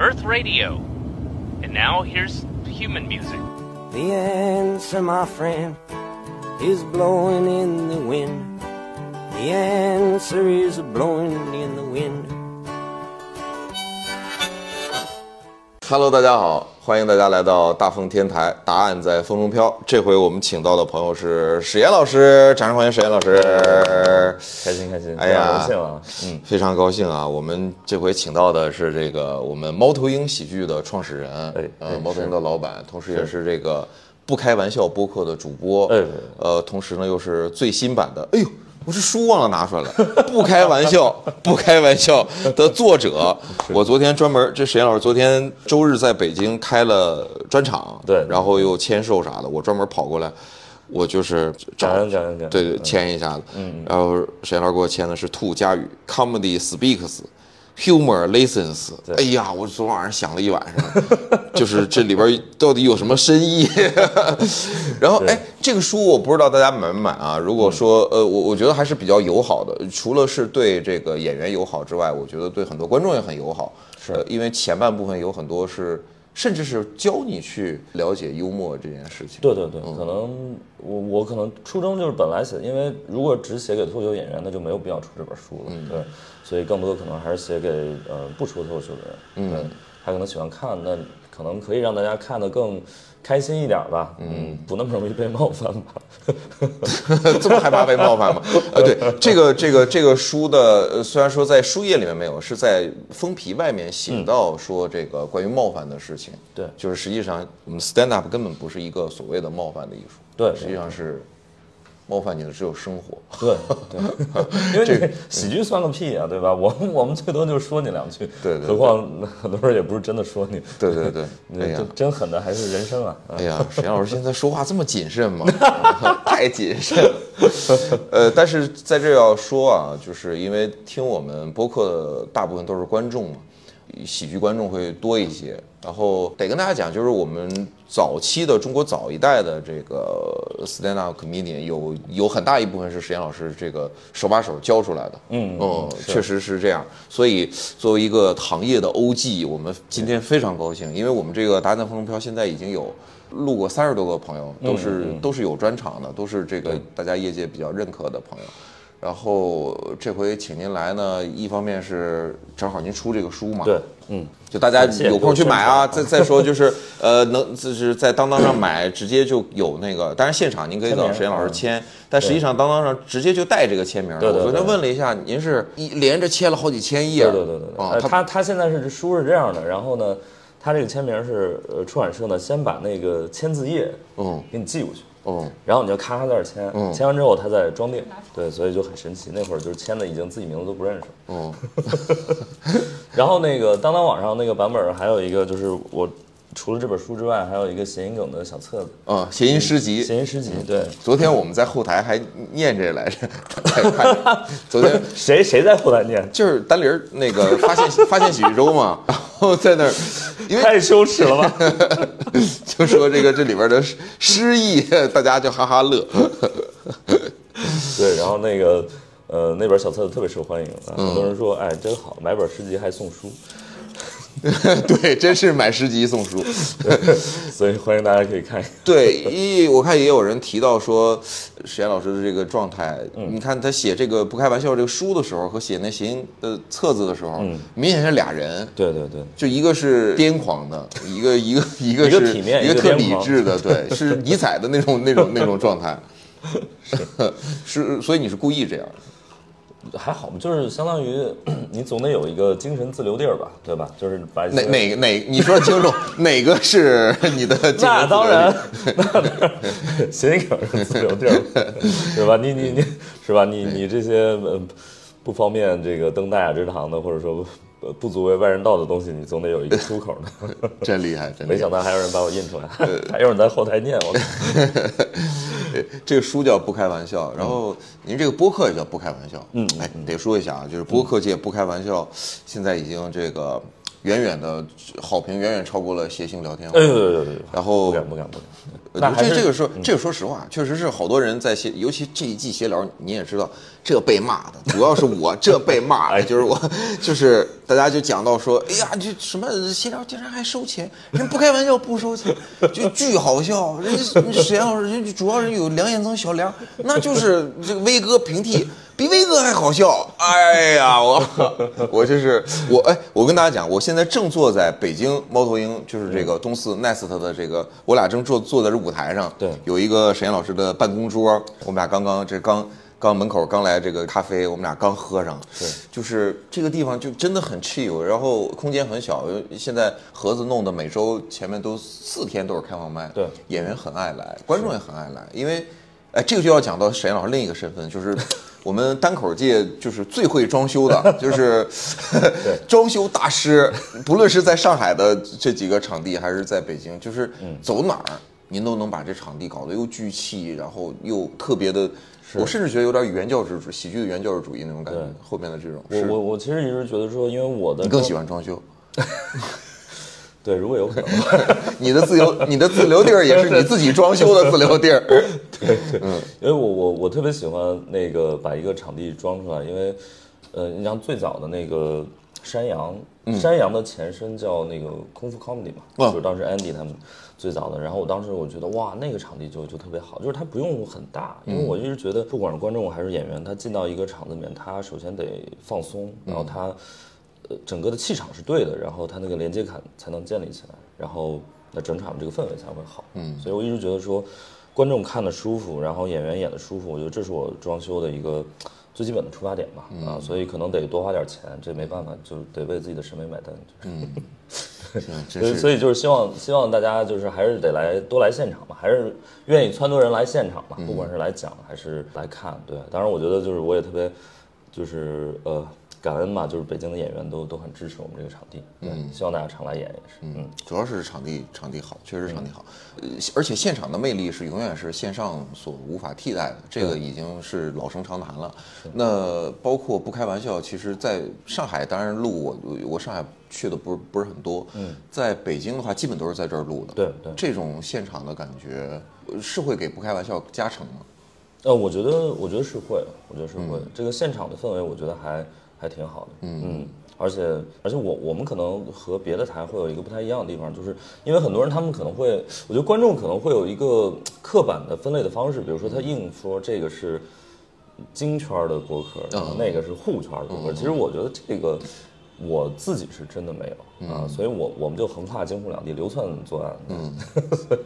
Earth Radio. And now here's human music. The answer, my friend, is blowing in the wind. The answer is blowing in the wind. Hello，大家好， 欢迎大家来到大风天台，答案在风中飘。这回我们请到的朋友是史岩老师，掌声欢迎史岩老师。开心开心，哎呀，荣幸啊，嗯，非常高兴啊！我们这回请到的是这个我们猫头鹰喜剧的创始人，哎呃，哎猫头鹰的老板，同时也是这个不开玩笑播客的主播，哎呃，同时呢又是最新版的，哎呦。我这书忘了拿出来了，不开玩笑，不开玩笑的作者。我昨天专门，这沈岩老师昨天周日在北京开了专场，对然后又签售啥的，我专门跑过来，我就是找感恩感恩感恩对对，嗯签一下子。嗯，然后沈岩老师给我签的是兔佳宇，Comedy Speaks。Humor lessons，哎呀，我昨晚上想了一晚上，就是这里边到底有什么深意。然后，哎，这个书我不知道大家买不买啊？如果说，呃，我我觉得还是比较友好的，除了是对这个演员友好之外，我觉得对很多观众也很友好。是、因为前半部分有很多是，甚至是教你去了解幽默这件事情。对对对，可能我我可能初衷就是本来写，因为如果只写给脱口秀演员，那就没有必要出这本书了，对，所以更多的可能还是写给呃不出脱口秀的人，嗯，他可能喜欢看，那可能可以让大家看得更开心一点吧，嗯，不那么容易被冒犯吧，这么害怕被冒犯吗？呃，对，这个这个这个书的，呃虽然说在书页里面没有，是在封皮外面写到说这个关于冒犯的事情。对。就是实际上我们 stand up 根本不是一个所谓的冒犯的艺术，对实际上是冒犯你的只有生活。对对，因为这喜剧算个屁啊，对吧？我我们最多就说你两句，对对对何况很多人也不是真的说你，对对对，哎那呀真真狠的还是人生啊，哎呀，沈阳老师现在说话这么谨慎吗？太谨慎了。呃，但是在这要说啊，就是因为听我们播客的大部分都是观众嘛，喜剧观众会多一些。然后得跟大家讲，就是我们早期的中国早一代的这个 stand up comedian 有有很大一部分是石岩老师这个手把手教出来的。嗯嗯，确实是这样。所以作为一个行业的 OG，我们今天非常高兴，因为我们这个《达旦风中飘》现在已经有录过三十多个朋友，都是、都是有专场的，都是这个大家业界比较认可的朋友。然后这回请您来呢，一方面是正好您出这个书嘛，对，嗯，就大家有空去买啊。再再说就是呃，能就是在当当上买，直接就有那个，当然现场您可以找签名石岩老师嗯签，但实际上当当上直接就带这个签名的。对对我昨天问了一下，您是一连着签了好几千页，对对对对他他现在是书是这样的，然后呢，他这个签名是呃出版社呢先把那个签字页嗯给你寄过去，嗯然后你就咔咔在这儿签，嗯签完之后他再装订，对，所以就很神奇。那会儿就是签的已经自己名字都不认识。嗯 然后那个当当网上那个版本还有一个就是我除了这本书之外，还有一个谐音梗的小册子，嗯，谐音诗集。谐音诗集。对，昨天我们在后台还念这来着，昨天谁谁在后台念？就是丹林儿那个 发现发现喜剧周嘛，然后在那儿，因为太羞耻了吧？就说这个这里边的诗诗意，大家就哈哈乐。对，然后那个呃那本小册子特别受欢迎很多人说哎真好，买本诗集还送书。对，真是买诗集送书。所以欢迎大家可以看一看。对，一我看也有人提到说，史岩老师的这个状态，你看他写这个不开玩笑这个书的时候和写那谐音的册子的时候，明显是俩人。对对对，就一个是癫狂的，一个一个一个一个是体面一个特理智的，对，是尼采的那种那种那种状态 是，所以你是故意这样的。还好，就是相当于 你总得有一个精神自留地儿吧，对吧？就是把哪哪个哪？你说清楚，哪个是你的精神自留地？那当然，那当然，谐音梗是自留地儿，对吧？你你你是吧？你你这些呃不方便这个登大雅之堂的，或者说呃不足为外人道的东西，你总得有一个出口的。真厉害，真厉害没想。到还有人把我印出来，还有人在后台念我。这个书叫不开玩笑，然后您这个播客也叫不开玩笑。嗯哎，得说一下啊，就是播客界不开玩笑，现在已经这个远远的好评远远超过了谐星聊天会。哎呦呦呦呦！然后不敢不敢不敢。这这个说这个说实话，确实是好多人在闲，尤其这一季闲聊，你也知道，这被骂的主要是我，这被骂哎的就是我，就是大家就讲到说，哎呀，这什么闲聊竟然还收钱，人不开玩笑不收钱，就巨好笑。人家沈阳老师，人家主要是有梁彦增、小梁，那就是这个威哥平替。比威哥还好笑，哎呀，我 我就是我哎，我跟大家讲，我现在正坐在北京猫头鹰，就是这个东四 Nest 的这个，我俩正坐坐在这舞台上，对。有一个沈岩老师的办公桌，我们俩刚刚这刚刚门口刚来这个咖啡，我们俩刚喝上，对。就是这个地方就真的很 chill，然后空间很小，现在盒子弄的每周前面都四天都是开放麦，对。演员很爱来，观众也很爱来，因为，哎，这个就要讲到沈岩老师另一个身份，就是我们单口界就是最会装修的，就是装修大师，不论是在上海的这几个场地，还是在北京，就是走哪儿。您都能把这场地搞得又聚气，然后又特别的，我甚至觉得有点原教旨主喜剧的原教旨主义那种感觉。后面的这种，我我我其实一直觉得说，因为我的你更喜欢装修，对，如果有可能，你的自由，你的自留地儿也是你自己装修的自留地儿。对对因为我我我特别喜欢那个把一个场地装出来，因为呃，你像最早的那个山羊，山羊的前身叫那个空腹 comedy 嘛，哦就是当时 Andy 他们最早的。然后我当时我觉得哇，那个场地就就特别好，就是它不用很大，因为我一直觉得不管是观众还是演员，他进到一个场子里面，他首先得放松，然后他呃整个的气场是对的，然后它那个连接感才能建立起来，然后那整场这个氛围才会好。嗯，所以我一直觉得说，观众看的舒服，然后演员演的舒服，我觉得这是我装修的一个最基本的出发点吧。啊，所以可能得多花点钱，这没办法，就得为自己的审美买单。就是嗯，所以所以就是希望希望大家就是还是得来多来现场吧，还是愿意撺掇人来现场吧，不管是来讲还是来看，对。当然，我觉得就是我也特别就是呃感恩嘛，就是北京的演员都都很支持我们这个场地，嗯，希望大家常来演也是，嗯，主要是场地场地好，确实场地好，呃，而且现场的魅力是永远是线上所无法替代的，这个已经是老生常谈了。那包括不开玩笑，其实在上海，当然录我我上海去的不是不是很多，嗯，在北京的话，基本都是在这儿录的。对对这种现场的感觉呃是会给不开玩笑加成吗？呃，我觉得，我觉得是会，我觉得是会。这个现场的氛围，我觉得还还挺好的。嗯而且而且我我们可能和别的台会有一个不太一样的地方，就是因为很多人他们可能会，我觉得观众可能会有一个刻板的分类的方式，比如说他硬说这个是京圈的播客，然后那个是沪圈的播客。其实我觉得这个。我自己是真的没有啊，所以我我们就横跨京沪两地流窜作案，嗯，所 以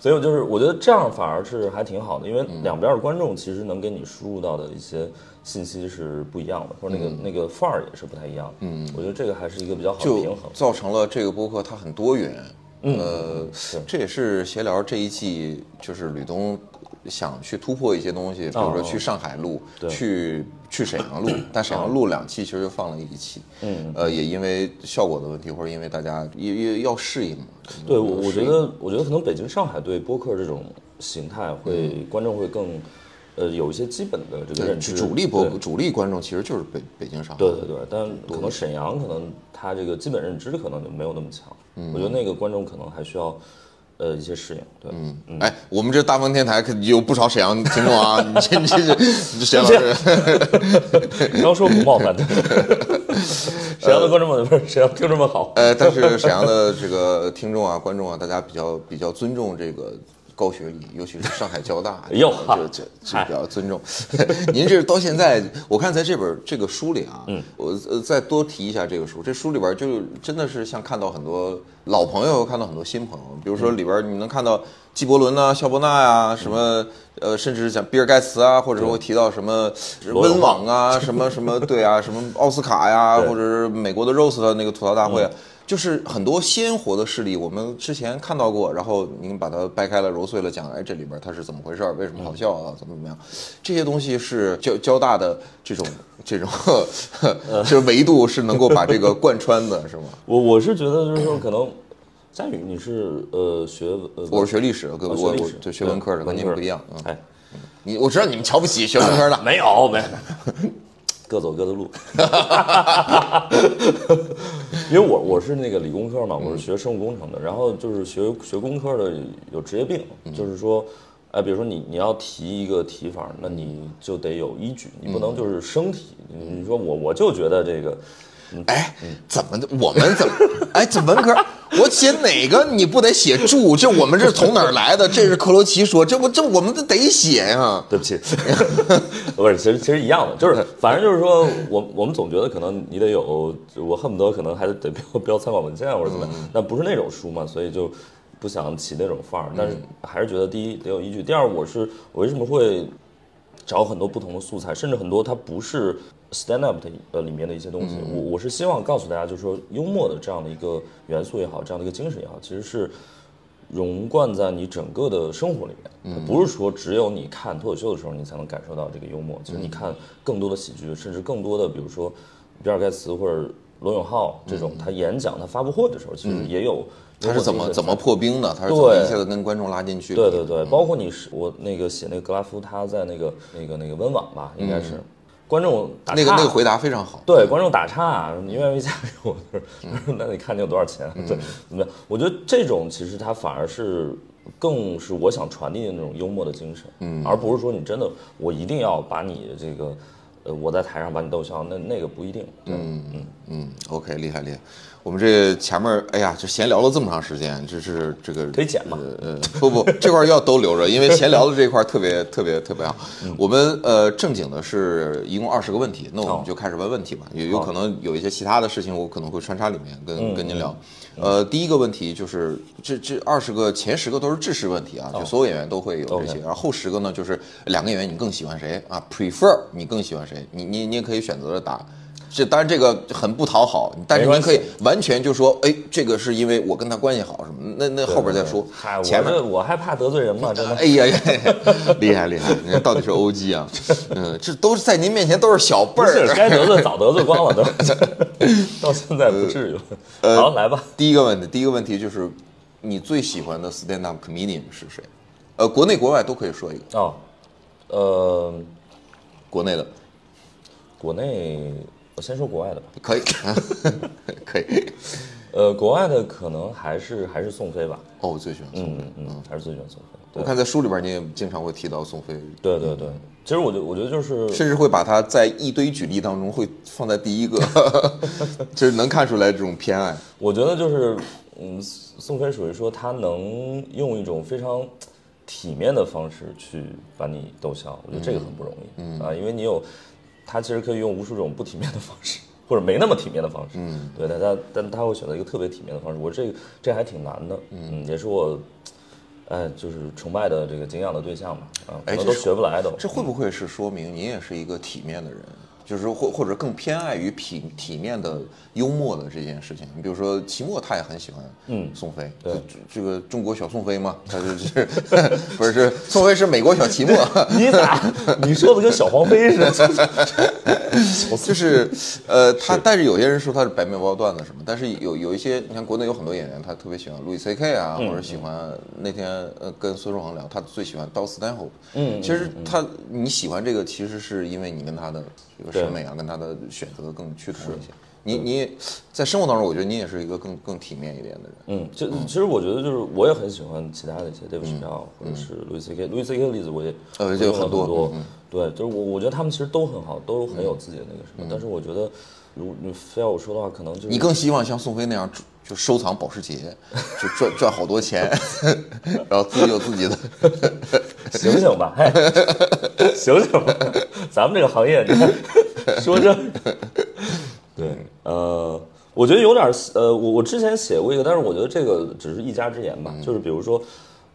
所以我就是我觉得这样反而是还挺好的，因为两边的观众其实能给你输入到的一些信息是不一样的，或者那个、那个范儿也是不太一样的，嗯，我觉得这个还是一个比较好的平就衡。造成了这个播客它很多元。嗯。呃，这也是闲聊这一季，就是吕东想去突破一些东西，比如说去上海录，去去沈阳录，但沈阳录两期其实就放了一期，嗯，呃，也因为效果的问题，或者因为大家也也要适应嘛。对，我我觉得，我觉得可能北京、上海对播客这种形态会、观众会更，呃，有一些基本的这个认知。主力播主力观众其实就是北北京、上海。对对对，但可能沈阳可能他这个基本认知可能就没有那么强。嗯，我觉得那个观众可能还需要，呃，一些适应。对，嗯，哎，我们这大风天台可有不少沈阳听众啊！你这你这这这沈阳老师，刚说不冒犯的，沈阳的观众们不是沈阳听众们好。呃，但是沈阳的这个听众啊、观众啊，大家比较比较尊重这个高学历，尤其是上海交大，哎呦这这这比较尊重。您这到现在，我看在这本这个书里啊，嗯，我呃再多提一下这个书，这书里边就真的是像看到很多老朋友，看到很多新朋友，比如说里边你能看到纪伯伦呐、肖伯纳呀、什么呃，甚至像比尔盖茨啊，或者会提到什么温网啊，什么什么对啊，什么奥斯卡呀，对或者是美国的 Rose 的那个吐槽大会啊。就是很多鲜活的事例，我们之前看到过，然后您把它掰开了、揉碎了讲，哎，这里边它是怎么回事儿？为什么好笑啊？怎么怎么样？这些东西是交交大的这种这种这维度是能够把这个贯穿的，是吗？我我是觉得就是说，可能佳宇你是呃学呃，我是学历史的，跟我我就学文科的，跟你们不一样。嗯，哎，你我知道你们瞧不起学文科的，没 有没有，各走各的路。因 因为我我是那个理工科嘛，我是学生物工程的，然后就是学学工科的有职业病，就是说，哎，比如说你你要提一个提法，那你就得有依据，你不能就是生提。你你说我我就觉得这个，哎，怎么的？我们怎么？哎，这文科，我写哪个你不得写注？这我们这从哪儿来的？这是克罗奇说，这不这我们都得写呀。对不起，不是，其实其实一样的，就是反正就是说我我们总觉得可能你得有，我恨不得可能还得得标标参考文件或者怎么样，但不是那种书嘛，所以就不想起那种范儿，但是还是觉得第一得有依据，第二我是我为什么会找很多不同的素材，甚至很多它不是 stand up 的呃里面的一些东西，我我是希望告诉大家，就是说幽默的这样的一个元素也好，这样的一个精神也好，其实是融贯在你整个的生活里面，不是说只有你看脱口秀的时候你才能感受到这个幽默，其实你看更多的喜剧，甚至更多的比如说比尔盖茨或者罗永浩这种他演讲、他发布会的时候，其实也有他是怎么怎么破冰的？他是怎么一下子跟观众拉进去？对对对，包括你是我那个写那个格拉夫，他在那个那个那个温网吧，应该是观众那个那个回答非常好。对，观众打岔，你愿意嫁给我？那你看你有多少钱？对，怎么样？我觉得这种其实它反而是更是我想传递的那种幽默的精神，嗯，而不是说你真的我一定要把你这个，呃，我在台上把你逗笑，那那个不一定，对，嗯嗯，嗯，OK，厉害厉害。我们这前面，哎呀，这闲聊了这么长时间，这是这个可以剪吗？呃，不不，这块儿要都留着，因为闲聊的这块儿特别特别特别好。我们呃正经的是一共二十个问题，那我哦们就开始问问题吧。有有可能有一些其他的事情，我可能会穿插里面跟跟您聊。呃，第一个问题就是这这二十个前十个都是知识问题啊，就所有演员都会有这些然后后十个呢就是两个演员你更喜欢谁啊？prefer 你更喜欢谁？你你你也可以选择着答。这当然这个很不讨好，但是您可以完全就说，哎，这个是因为我跟他关系好什么，那那后边再说前面这我还怕得罪人嘛？真的。哎呀 呀，厉害厉害！你看到底是 OG 啊，嗯，这都是在您面前都是小辈不是儿。该得罪早得罪光了，都到现在不至于。呃好，来吧。第一个问题，第一个问题就是你最喜欢的 stand up comedian 是谁？呃，国内国外都可以说一个，哦，呃，国内的国内我先说国外的吧。可以，可以。呃，国外的可能还是还是宋飞吧。哦，我最喜欢宋飞嗯。嗯，还是最喜欢宋飞。我看在书里边你也经常会提到宋飞，对对对，其实我觉我觉得就是甚至会把他在一堆举例当中会放在第一个 就是能看出来这种偏爱。我觉得就是，嗯，宋飞属于说他能用一种非常体面的方式去把你逗笑，我觉得这个很不容易，嗯啊，因为你有，他其实可以用无数种不体面的方式，或者没那么体面的方式，嗯，对，但他但他会选择一个特别体面的方式，我这个这还挺难的，嗯，也是我。哎，就是崇拜的这个敬仰的对象嘛，啊，可能都学不来的。这会不会是说明您也是一个体面的人？就是或或者更偏爱于体体面的幽默的这件事情。你比如说齐墨，他也很喜欢嗯宋飞，对这这个中国小宋飞嘛，他就是 不是是宋飞是美国小齐墨，你咋？你说的跟小黄飞似的？就是呃他，但是有些人说他是白面包段子什么，但是有有一些你看国内有很多演员，他特别喜欢路易 C K 啊，或者喜欢那天呃跟孙书恒聊，他最喜欢 Dow Stanhope。嗯，其实他你喜欢这个，其实是因为你跟他的这个审美啊，跟他的选择更趋同一些。你你在生活当中，我觉得你也是一个更更体面一点的人。嗯，就其实我觉得就是我也很喜欢其他的一些 David Chappelle 或者是 Louis. Louis C.K. 的例子我也呃我用了就很多多嗯，对，就是我我觉得他们其实都很好，都很有自己的那个什么，但是我觉得如你非要我说的话，可能就是你更希望像宋飞那样就收藏保时捷，就赚赚好多钱，然后自己有自己的。醒醒吧，嘿，醒醒吧，咱们这个行业，你看 说这，对，呃，我觉得有点呃，我我之前写过一个，但是我觉得这个只是一家之言吧，就是比如说。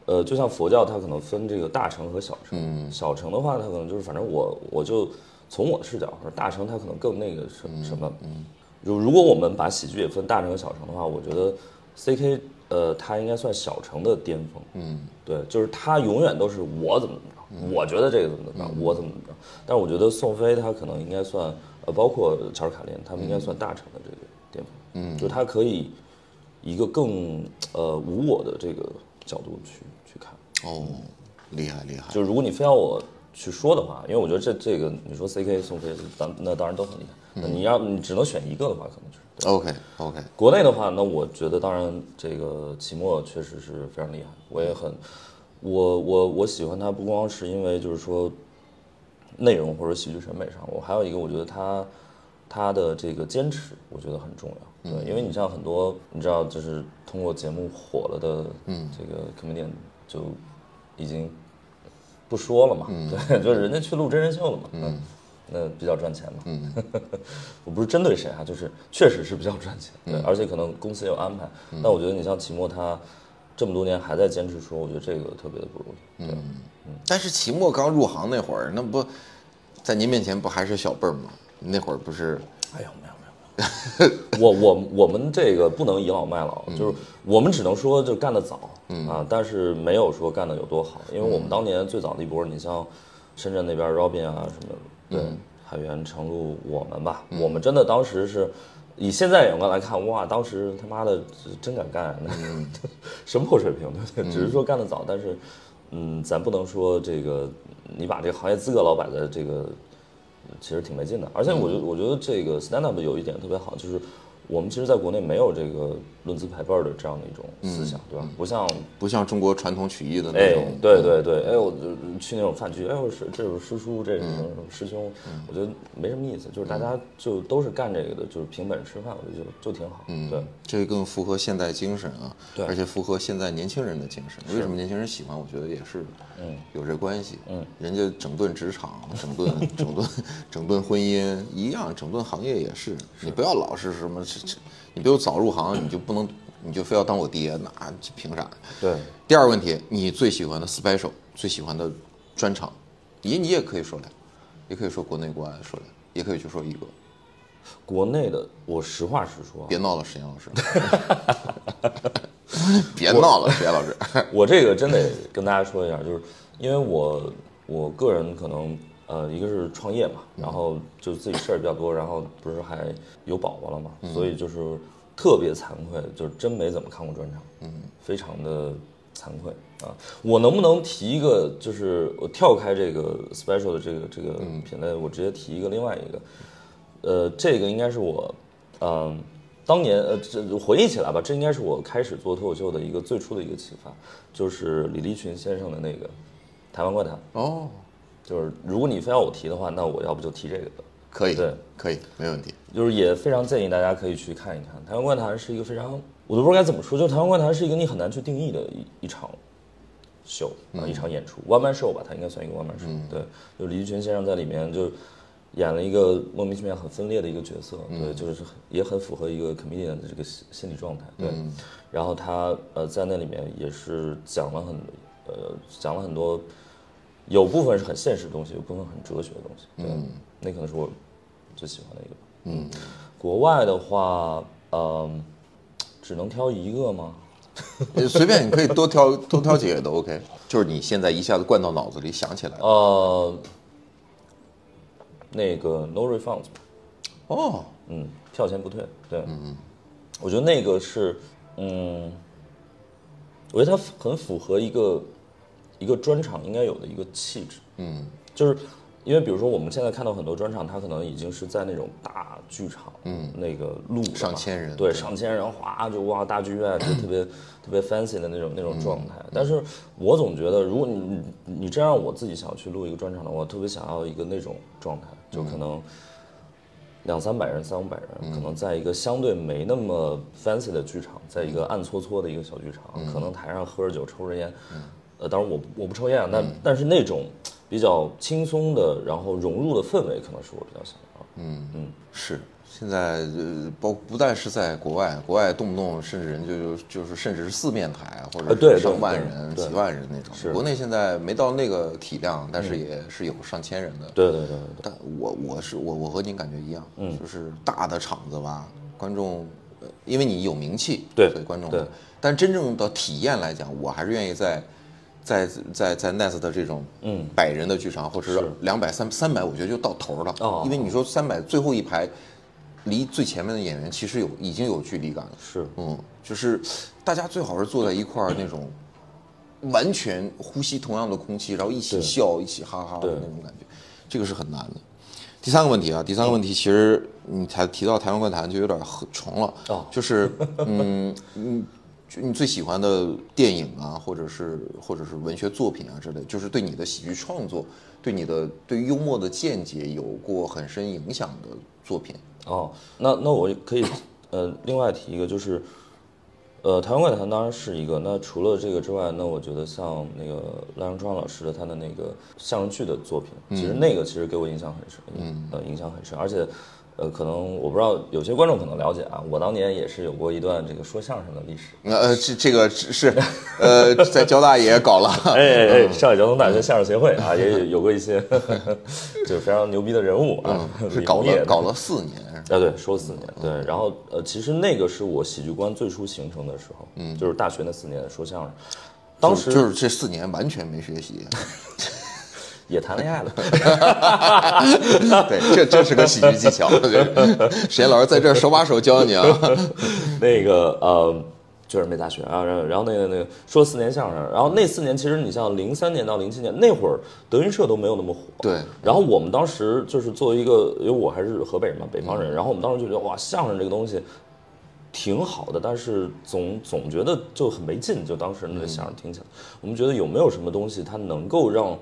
呃，就像佛教，它可能分这个大乘和小乘。小乘的话，它可能就是，反正我我就从我的视角说，大乘它可能更那个什什么。嗯。如如果我们把喜剧也分大乘和小乘的话，我觉得 C K 呃，他应该算小乘的巅峰。嗯。对，就是他永远都是我怎么我觉得这个怎么怎么着，我怎么怎么着。但是我觉得宋飞他可能应该算呃，包括乔尔卡林，他们应该算大成的这个巅峰。嗯。就他可以一个更呃无我的这个角度去去看。哦，厉害厉害。就如果你非要我去说的话，因为我觉得这这个你说 C K 宋飞，咱那当然都很厉害。那你要你只能选一个的话，可能就是。对 OK OK，国内的话，那我觉得当然这个齐墨确实是非常厉害，我也很，我我我喜欢他不光是因为就是说内容或者喜剧审美上，我还有一个我觉得他他的这个坚持，我觉得很重要。对，因为你像很多你知道就是通过节目火了的，嗯，这个 comedian 就已经不说了嘛，对，就是人家去录真人秀了嘛，嗯。那比较赚钱嘛，嗯，我不是针对谁啊，就是确实是比较赚钱，对，而且可能公司也有安排。但我觉得你像齐墨他这么多年还在坚持说，我觉得这个特别的不容易。对，嗯，但是期末刚入行那会儿，那不在您面前不还是小辈儿吗？那会儿不是？哎呀，没有没有没有，我我我们这个不能倚老卖老，就是我们只能说就干得早，啊，但是没有说干得有多好，因为我们当年最早的一波，你像深圳那边 Robin 啊什么。对，海源、程璐，我们吧，我们真的当时是以现在眼光来看，哇，当时他妈的真敢干，那 什么破水平，对不对？只是说干得早，但是，嗯，咱不能说这个你把这个行业资格老摆在这个，其实挺没劲的。而且，我觉我觉得这个 stand up 有一点特别好，就是。我们其实在国内没有这个论资排辈儿的这样的一种思想，对吧？不像不像中国传统曲艺的那种，对对对，哎，我去那种饭局，哎，我是这是师叔，这是师兄，我觉得没什么意思，就是大家就都是干这个的，就是凭本事吃饭，我觉得就就挺好。嗯，对，这更符合现代精神啊，对，而且符合现在年轻人的精神。为什么年轻人喜欢？我觉得也是，嗯，有这关系。嗯，人家整顿职场，整顿整顿整顿婚姻一样，整顿行业也是。你不要老是什么。你比如早入行，你就不能，你就非要当我爹，那凭啥？对。第二个问题，你最喜欢的 special，最喜欢的专场，你你也可以说来，也可以说国内国外的说来，也可以就说一个。国内的，我实话实说。别闹了，沈阳老师。别闹了，石岩老师。我这个真得跟大家说一下，就是因为我我个人可能。呃，一个是创业嘛，然后就自己事儿比较多，然后不是还有宝宝了嘛，所以就是特别惭愧，就是真没怎么看过专场，嗯，非常的惭愧啊。我能不能提一个，就是我跳开这个 special 的这个这个品类，我直接提一个另外一个，呃，这个应该是我，嗯，当年呃，这回忆起来吧，这应该是我开始做脱口秀的一个最初的一个启发，就是李立群先生的那个台湾怪谈。哦。就是如果你非要我提的话，那我要不就提这个，可以，对，可以，没问题。就是也非常建议大家可以去看一看《台湾怪谈》，是一个非常，我都不知道该怎么说，就《台湾怪谈》是一个你很难去定义的一一场秀啊，一场演出，one man show 吧，它应该算一个 one man show。对，就李立群先生在里面就演了一个莫名其妙很分裂的一个角色，对，就是也很符合一个 comedian 的这个心心理状态，对。然后他呃在那里面也是讲了很呃讲了很多。有部分是很现实的东西，有部分很哲学的东西。嗯，那可能是我最喜欢的一个。嗯，国外的话，嗯，只能挑一个吗？随便，你可以多挑多挑几个都 OK。就是你现在一下子灌到脑子里想起来。呃，那个 No Refunds。哦，嗯，票钱不退。对，嗯嗯，我觉得那个是，嗯，我觉得它很符合一个。一个专场应该有的一个气质，嗯，就是因为比如说我们现在看到很多专场，它可能已经是在那种大剧场，嗯，那个路上千人，对，上千人，哗就哇大剧院就特别特别 fancy 的那种那种状态。但是我总觉得，如果你你真让我自己想要去录一个专场的话，我特别想要一个那种状态，就可能两三百人、三五百人，可能在一个相对没那么 fancy 的剧场，在一个暗搓搓的一个小剧场，可能台上喝着酒、抽着烟。呃，当然我我不抽烟啊，但但是那种比较轻松的，然后融入的氛围，可能是我比较想要。嗯嗯，是。现在呃，包不但是在国外，国外动不动甚至人就就是甚至是四面台或者上万人、几万人那种。国内现在没到那个体量，但是也是有上千人的。对对对。但我我是我我和您感觉一样，嗯，就是大的场子吧，观众，因为你有名气，对，所以观众。对。但真正的体验来讲，我还是愿意在。在在在 Nest 的这种嗯百人的剧场，或者是两百三三百，我觉得就到头了。哦，因为你说三百最后一排，离最前面的演员其实有已经有距离感了。是，嗯，就是大家最好是坐在一块儿那种完全呼吸同样的空气，然后一起笑，一起哈哈的那种感觉，这个是很难的。第三个问题啊，第三个问题其实你才提到台湾怪谈就有点很重了，哦就是嗯嗯，就你最喜欢的电影啊，或者是或者是文学作品啊之类，就是对你的喜剧创作，对你的对于幽默的见解有过很深影响的作品。哦，那那我可以呃另外提一个就是。呃，台湾怪谈当然是一个。那除了这个之外，那我觉得像那个赖声川老师的他的那个相声剧的作品，其实那个其实给我影响很深，嗯，呃，影响很深。而且，呃，可能我不知道有些观众可能了解啊，我当年也是有过一段这个说相声的历史。呃，这这个是呃，在交大也搞了，哎哎哎，上海交通大学相声协会啊，也有有过一些 就是非常牛逼的人物啊，是搞了搞了四年。啊，对，说四年，对，然后呃，其实那个是我喜剧观最初形成的时候，嗯，就是大学那四年说相声，当时就是这四年完全没学习，也谈恋爱了，对，这这是个喜剧技巧。对实验老师在这儿手把手教你啊。那个呃，就是没大学啊，然后然后那个那个说四年相声，然后那四年其实你像零三年到零七年那会儿，德云社都没有那么火，对，然后我们当时就是作为一个，因为我还是河北人嘛，北方人，然后我们当时就觉得哇，相声这个东西挺好的，但是总总觉得就很没劲，就当时那个相声听起来，我们觉得有没有什么东西它能够让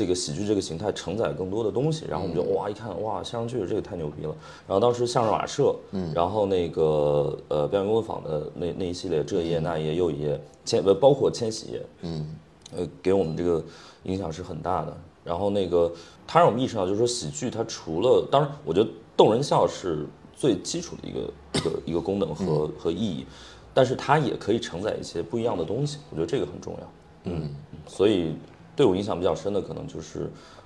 这个喜剧这个形态承载更多的东西，然后我们就哇一看哇相声剧这个太牛逼了，然后当时相声瓦舍，嗯，然后那个呃表演工作坊的那那一系列这一页那一页又一页，千呃包括千禧页，嗯，呃给我们这个影响是很大的。然后那个它让我们意识到，就是说喜剧它除了，当然我觉得逗人笑是最基础的一个一个一个功能和、和意义，但是它也可以承载一些不一样的东西，我觉得这个很重要。嗯，所以对我影响比较深的可能就是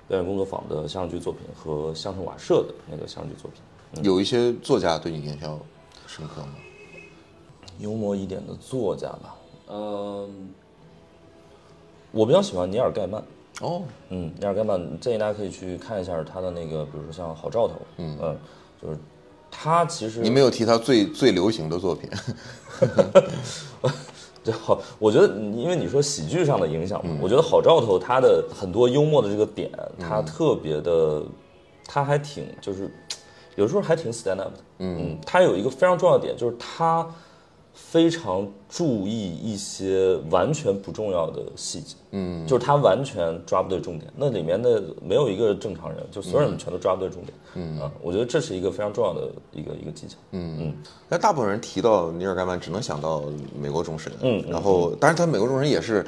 表演工作坊的相声剧作品和相声瓦舍的那个相声剧作品。有一些作家对你印象深刻吗？幽默一点的作家吧，嗯，我比较喜欢尼尔盖曼。哦，嗯，尼尔盖曼建议大家可以去看一下他的那个，比如说像《好兆头》，嗯就是他其实你没有提他最最流行的作品。对好，我觉得因为你说喜剧上的影响嘛，我觉得《好兆头》他的很多幽默的这个点，他特别的，他还挺就是有时候还挺 stand up 的，嗯，他有一个非常重要的点就是他非常注意一些完全不重要的细节，嗯，就是他完全抓不对重点，那里面的没有一个正常人，就所有人全都抓不对重点，嗯。啊，我觉得这是一个非常重要的一个一个技巧，嗯。嗯。那大部分人提到尼尔盖曼，只能想到美国众神，嗯，然后当然他美国众神也是，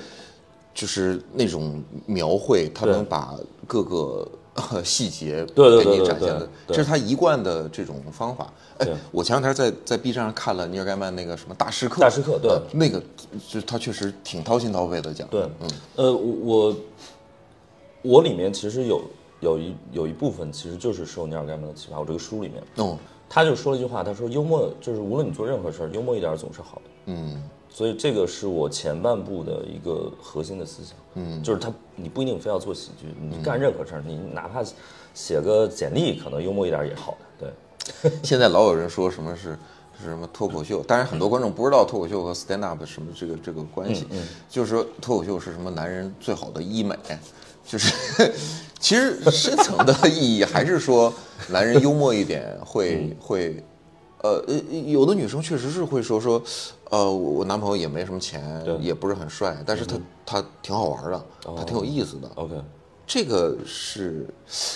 就是那种描绘，他能把各个呃细节给对对对对你展现的对，这是他一贯的这种方法。哎，我前两天在在 B 站上看了尼尔盖曼那个什么大师课，大师课对呃那个就他确实挺掏心掏肺的讲，对，嗯，呃，我我里面其实有有一有一部分其实就是受尼尔盖曼的启发。我这个书里面，哦，他就说了一句话，他说幽默就是无论你做任何事儿，幽默一点总是好的。嗯所以这个是我前半部的一个核心的思想，嗯，就是他你不一定非要做喜剧，你干任何事儿，你哪怕写个简历，可能幽默一点儿也好的，对。现在老有人说什么是是什么脱口秀，当然很多观众不知道脱口秀和 stand up 什么这个这个关系，就是说脱口秀是什么男人最好的医美，就是 其实深层的意义还是说男人幽默一点会会。呃呃，有的女生确实是会说说，呃，我我男朋友也没什么钱，也不是很帅，但是他他挺好玩的，他挺有意思的。OK，这个是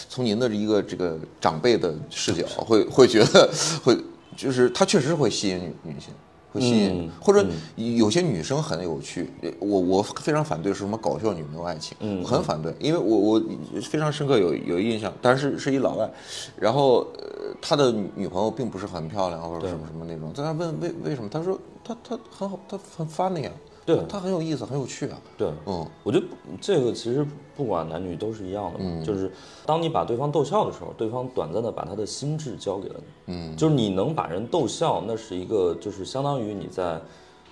从您的一个这个长辈的视角，会会觉得会就是他确实会吸引女女性，会吸引，嗯或者有些女生很有趣。我我非常反对是什么搞笑女没有爱情，嗯我很反对，因为我我非常深刻有有印象，但是是一老外，然后呃他的女女朋友并不是很漂亮或者什么什么那种，在那问为为什么，他说他他很好，他很 funny 啊，对。他很有意思，很有趣啊，对，嗯。我觉得这个其实不管男女都是一样的嘛，就是当你把对方逗笑的时候，对方短暂的把他的心智交给了你，嗯，就是你能把人逗笑，那是一个就是相当于你在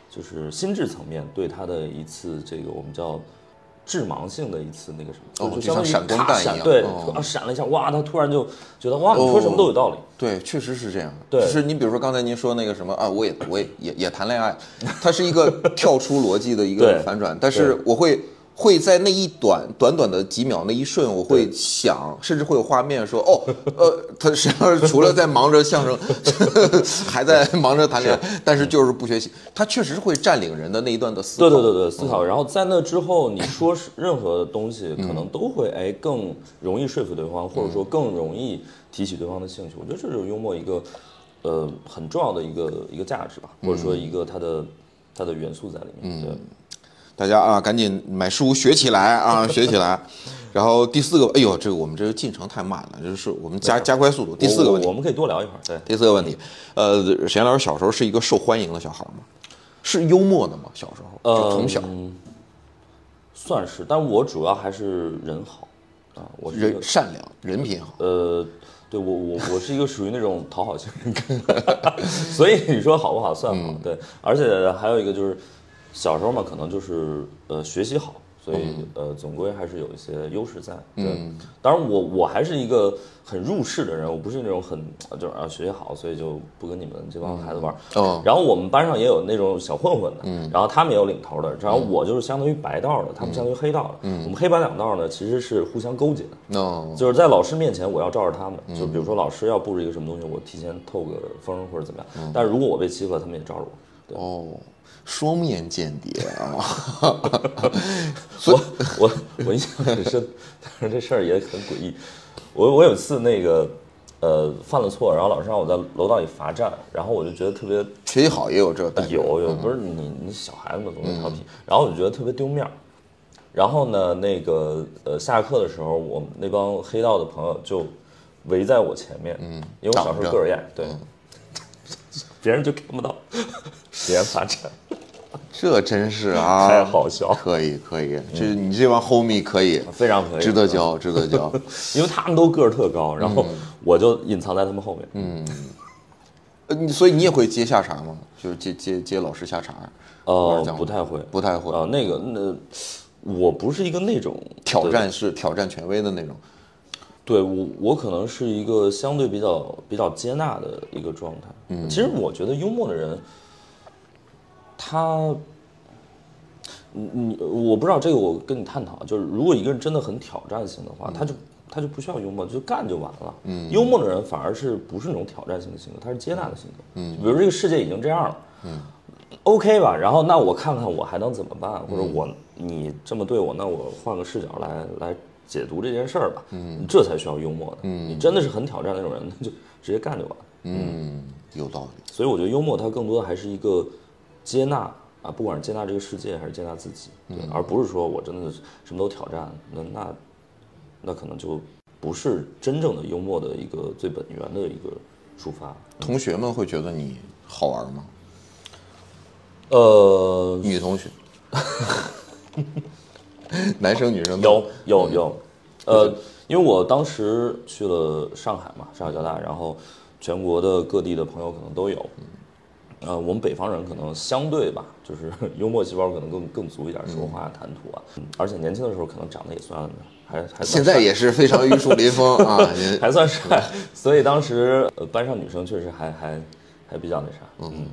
就是心智层面对他的一次这个我们叫致盲性的一次那个什么，哦就像闪光弹一样闪对，闪了一下，哇，他突然就觉得哇，你说什么都有道理。对，确实是这样。对就是你比如说刚才您说那个什么啊，我也我也也也谈恋爱，它是一个跳出逻辑的一个 反转，但是我会会在那一短短短的几秒那一瞬，我会想，甚至会有画面说，哦，呃，他实际上除了在忙着相声，还在忙着谈恋爱，但是就是不学习，他确实会占领人的那一段的思考。对对对对，思考。然后在那之后，你说是任何东西，可能都会哎更容易说服对方，或者说更容易提起对方的兴趣。我觉得这就是幽默一个呃很重要的一个一个价值吧，或者说一个它的它的元素在里面。对，大家啊，赶紧买书学起来啊，学起来。然后第四个，哎呦，这个我们这个进程太慢了，就是我们加加快速度。第四个问题我我，们可以多聊一会儿。对，第四个问题，呃，沈岩老师小时候是一个受欢迎的小孩吗？是幽默的吗？小时候就从小嗯算是，但我主要还是人好啊，我人善良，人品好。呃，对我我我是一个属于那种讨好型人格，所以你说好不好算好，对，而且还有一个就是小时候嘛，可能就是呃学习好，所以呃总归还是有一些优势在。对，当然我我还是一个很入世的人，我不是那种很就是啊学习好，所以就不跟你们这帮孩子玩。哦然后我们班上也有那种小混混的，然后他们也有领头的，然后我就是相当于白道的，他们相当于黑道的。我们黑白两道呢其实是互相勾结的。no，就是在老师面前，我要罩着他们。就比如说老师要布置一个什么东西，我提前透个风或者怎么样。但是如果我被欺负了，他们也罩着我。哦，双面间谍啊！我我我印象很深，但是这事儿也很诡异。我我有一次那个呃犯了错，然后老师让我在楼道里罚站，然后我就觉得特别学习好也有这个。有有，不是你你小孩子嘛，总是调皮，然后我就觉得特别丢面儿。然后呢，那个呃下课的时候，我们那帮黑道的朋友就围在我前面，嗯，因为我小时候个儿矮，对，别人就看不到，别人罚站，这真是啊，太好笑可以可以，这你这帮 homie 可以，非常可以，值得交，值得交。因为他们都个儿特高，然后我就隐藏在他们后面，嗯，呃你所以你也会接下茬吗？就是接接接老师下茬？哦呃不太会，不太会。啊，那个那我不是一个那种挑战是挑战权威的那种。对我，我可能是一个相对比较比较接纳的一个状态。嗯，其实我觉得幽默的人，他，你你我不知道这个，我跟你探讨，就是如果一个人真的很挑战性的话，他就他就不需要幽默，就干就完了。嗯，幽默的人反而是不是那种挑战性的性格，他是接纳的性格。嗯，比如这个世界已经这样了。嗯。OK 吧，然后那我看看我还能怎么办，或者我你这么对我，那我换个视角来来解读这件事儿吧，嗯，这才需要幽默的，嗯，你真的是很挑战那种人，那就直接干就完了。嗯，有道理。所以我觉得幽默它更多的还是一个接纳啊，不管是接纳这个世界还是接纳自己，对，而不是说我真的什么都挑战，那那那可能就不是真正的幽默的一个最本源的一个出发。同学们会觉得你好玩吗？呃，女同学，男生女生有有有，呃，因为我当时去了上海嘛，上海交大，然后全国的各地的朋友可能都有。呃，我们北方人可能相对吧，就是 幽默细胞可能更更足一点，说话谈吐啊，嗯而且年轻的时候可能长得也算还还算现在也是非常玉树临风啊。还算帅，所以当时呃班上女生确实还还还比较那啥，嗯，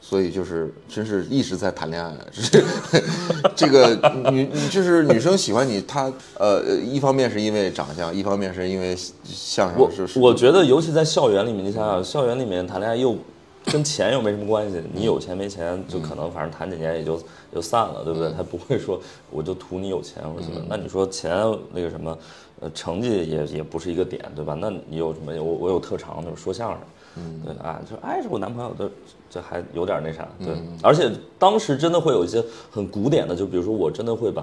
所以就是真是一直在谈恋爱，是 这个女女就是女生喜欢你，她呃一方面是因为长相，一方面是因为相我声是是我觉得，尤其在校园里面，你想想，校园里面谈恋爱又跟钱又没什么关系，你有钱没钱就可能反正谈几年也就就散了，对不对？他不会说我就图你有钱或者怎么。那你说钱那个什么，呃，成绩也也不是一个点，对吧？那你有什么？我我有特长，就是说相声。嗯，对啊，就哎，是我男朋友的，这还有点那啥，对。而且当时真的会有一些很古典的，就比如说我真的会把，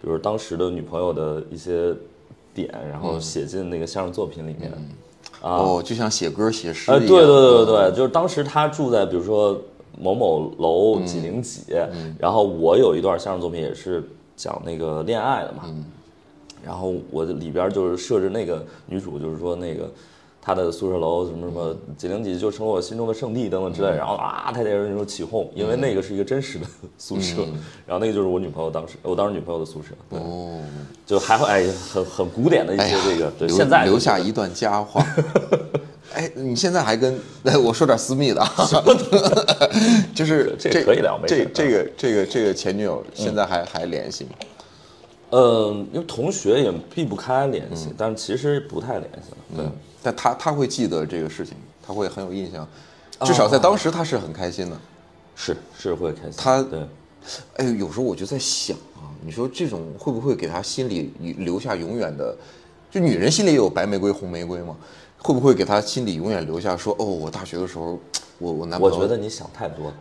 比如当时的女朋友的一些点，然后写进那个相声作品里面。哦，就像写歌写诗呃，一样。对对对对对，就是当时他住在比如说某某楼几零几，然后我有一段相声作品也是讲那个恋爱的嘛，然后我里边就是设置那个女主，就是说那个他的宿舍楼什么什么几零几就成我心中的圣地等等之类，然后啊，他在那种起哄，因为那个是一个真实的宿舍，然后那个就是我女朋友当时我当时女朋友的宿舍，对，就还会哎很很古典的一些这个，对，现在留下一段佳话。哎，你现在还跟哎，我说点私密的啊，就是这个可以聊没这啊这个这个这个前女友现在还还联系吗？嗯，因为同学也避不开联系，但是其实不太联系了，对。但他他会记得这个事情，他会很有印象，至少在当时他是很开心的。是是会开心，他对，哎，有时候我就在想啊，你说这种会不会给他心里留下永远的？就女人心里也有白玫瑰、红玫瑰嘛？会不会给他心里永远留下说，哦，我大学的时候，我我男朋我，觉得你想太多了，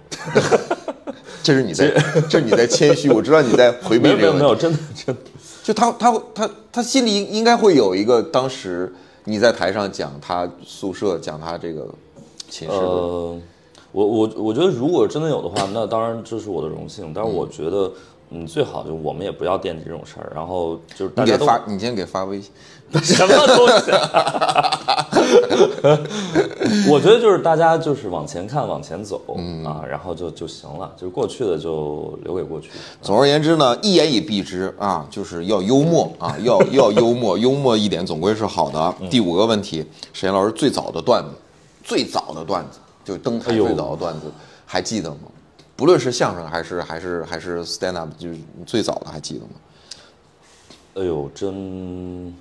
这是你在，这是你在谦虚，我知道你在回避 没有没有。真的真的，就他他他他心里应该会有一个，当时你在台上讲他宿舍，讲他这个寝室的，呃，我我我觉得如果真的有的话，那当然这是我的荣幸，但是我觉得。嗯，最好就我们也不要惦记这种事儿，然后就是大家都你给发，你今天给发微信，什么东西、啊？我觉得就是大家就是往前看，往前走、啊，然后就就行了，就是过去的就留给过去。总而言之呢，一言以蔽之啊，就是要幽默啊，要要幽默，幽默一点总归是好的。第五个问题，沈岩老师最早的段子，最早的段子，就登台最早的段子，还记得吗？不论是相声还是还是还是 stand up，就是最早的还记得吗？哎呦，真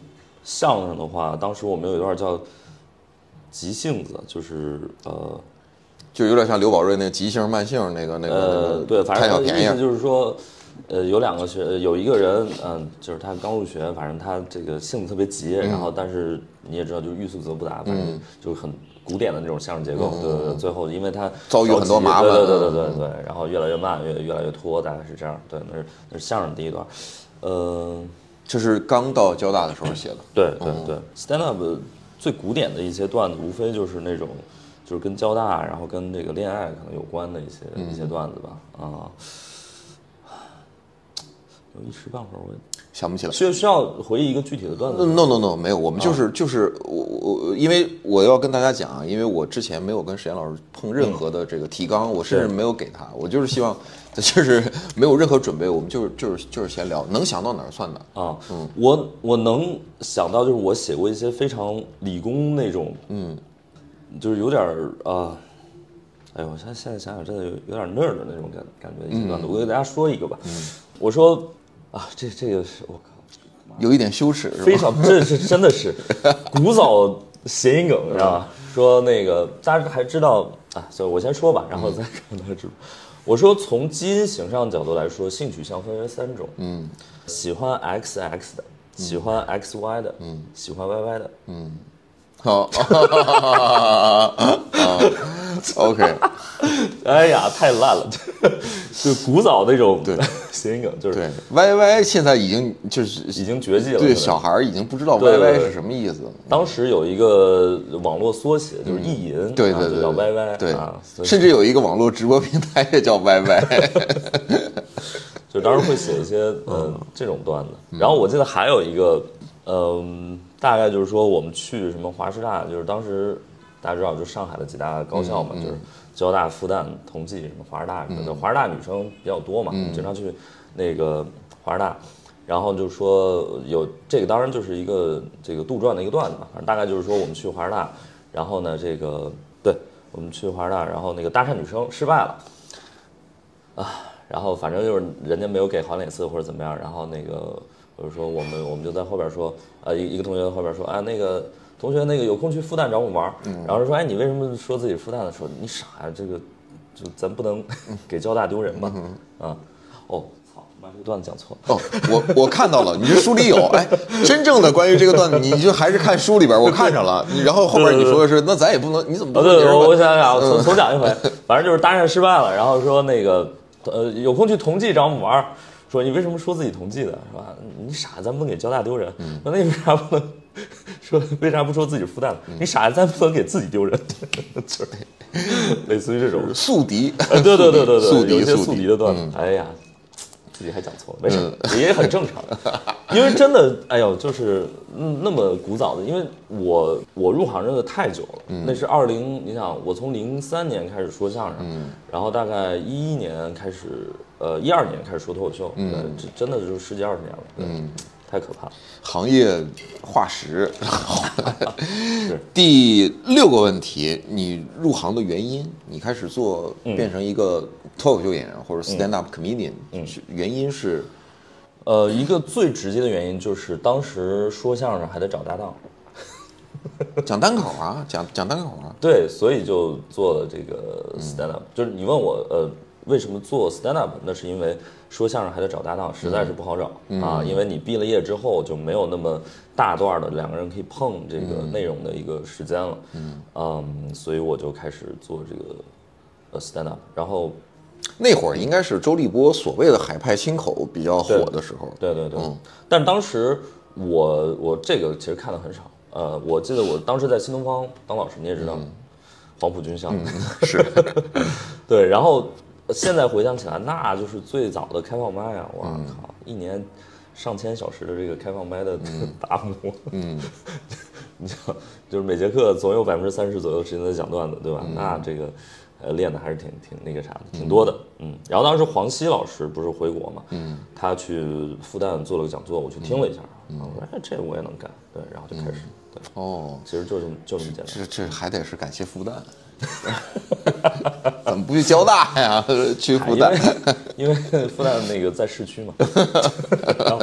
相声的话，当时我们有一段叫急性子，就是呃就有点像刘宝瑞那个急性慢性那个那个，呃对，反正他的意思。就是说，呃，有两个学，呃有一个人，嗯、就是他刚入学，反正他这个性子特别急，然嗯后但是你也知道，就是欲速则不达，反正就是很古典的那种相声结构，对对对，最后因为他嗯遭遇很多麻烦对对对对嗯对对，然后越来越慢，越越来越拖，大概是这样，对，那是那是相声第一段，呃，这是刚到交大的时候写的。对对对，stand up 最古典的一些段子，无非就是那种，就是跟交大，然后跟这个恋爱可能有关的一些、一些段子吧。啊，有一时半会儿我想不起来。需需要回忆一个具体的段子吗。No no no，没有，我们就是、啊。就是我我，因为我要跟大家讲啊，因为我之前没有跟史岩老师碰任何的这个提纲，我甚至没有给他，我就是希望，就是没有任何准备，我们就是就是就是闲聊，能想到哪儿算哪儿。啊，我我能想到就是我写过一些非常理工那种，嗯，就是有点儿啊，哎呦，我现在现在想想真的有有点 nerd 的那种感感觉一些段子，我给大家说一个吧，我说啊，这这个是我靠。有一点羞耻，是吧？非常，这是真的是 古早谐音梗，知道吧？说那个大家还知道啊，所以我先说吧，然后再看大家知道。我说从基因形上角度来说，性取向分为三种，嗯，喜欢 XX 的，喜欢 XY 的，嗯，喜欢 YY 的，好，OK，哎呀，太烂了，就古早那种对谐音梗，就是对，Y Y 现在已经就是已经绝迹了。对小孩已经不知道 YY 是什么意思。当时有一个网络缩写，就是意淫，对对对叫 YY，对，甚至有一个网络直播平台也叫 Y Y。就当时会写一些嗯这种段子，然后我记得还有一个，嗯、大概就是说我们去什么华师大，就是当时大家知道，就上海的几大高校嘛，就是交大、复旦、同济什么华师大什么的，华师大女生比较多嘛，经常去那个华师大。然后就是说有这个，当然就是一个这个杜撰的一个段子嘛，反正大概就是说我们去华师大，然后呢，这个对我们去华师大，然后那个搭讪女生失败了，啊然后反正就是人家没有给好脸色或者怎么样，然后那个或者说我们我们就在后边说，啊一一个同学在后边说，啊那个同学那个有空去复旦找我们玩儿，然后说哎你为什么说自己复旦的？说你傻呀、这个就咱不能给交大丢人吧？啊哦操，妈这个段子讲错了。哦，我我看到了，你这书里有，哎，真正的关于这个段子，你就还是看书里边，我看上了。你然后后边你说的是，那咱也不能，你怎么不啊，对，能别人问？我想想想，重重讲一回，反正就是搭讪失败了，然后说那个呃有空去同济找我们玩儿，说你为什么说自己同济的，是吧？你傻，咱不能给交大丢人。那、那你为啥不能说为啥不说自己是复旦的？你傻，咱不能给自己丢人，就是类似于这种。宿敌，呃对对对对对，宿有一些宿敌的段子，哎呀，自己还讲错了，没事，也很正常。因为真的，哎呦，就是嗯那么古早的，因为我我入行真的太久了，那是二零，你想我从零三年开始说相声，然后大概一一年开始，呃一二年开始说脱口秀，嗯，这真的就是十几二十年了，嗯，太可怕了。行业化石。第六个问题，你入行的原因，你开始做变成一个脱口秀演员或者 stand up comedian，是原因是，呃，一个最直接的原因就是当时说相声还得找搭档，讲单口啊，讲讲单口啊，对，所以就做了这个 stand up。就是你问我，呃，为什么做 stand up？那是因为说相声还得找搭档，实在是不好找啊。因为你毕了业之后就没有那么大段的两个人可以碰这个内容的一个时间了。嗯，所以我就开始做这个呃 stand up。然后那会儿应该是周立波所谓的海派清口比较火的时候。对对对，但当时我我这个其实看的很少。呃，我记得我当时在新东方当老师，你也知道，黄埔军校。是，对，然后现在回想起来，那就是最早的开放麦啊！我靠，一年上千小时的这个开放麦的打磨，嗯，你想，就是每节课总有百分之三十左右的时间在讲段子，对吧？那这个呃练的还是挺挺那个啥的，挺多的，嗯。然后当时黄西老师不是回国嘛，嗯，他去复旦做了个讲座，我去听了一下，我说哎，这我也能干，对，然后就开始，对，哦，其实就这么就这么简单。这这还得是感谢复旦，怎么不去交大呀？去复旦，因为复旦那个在市区嘛。然后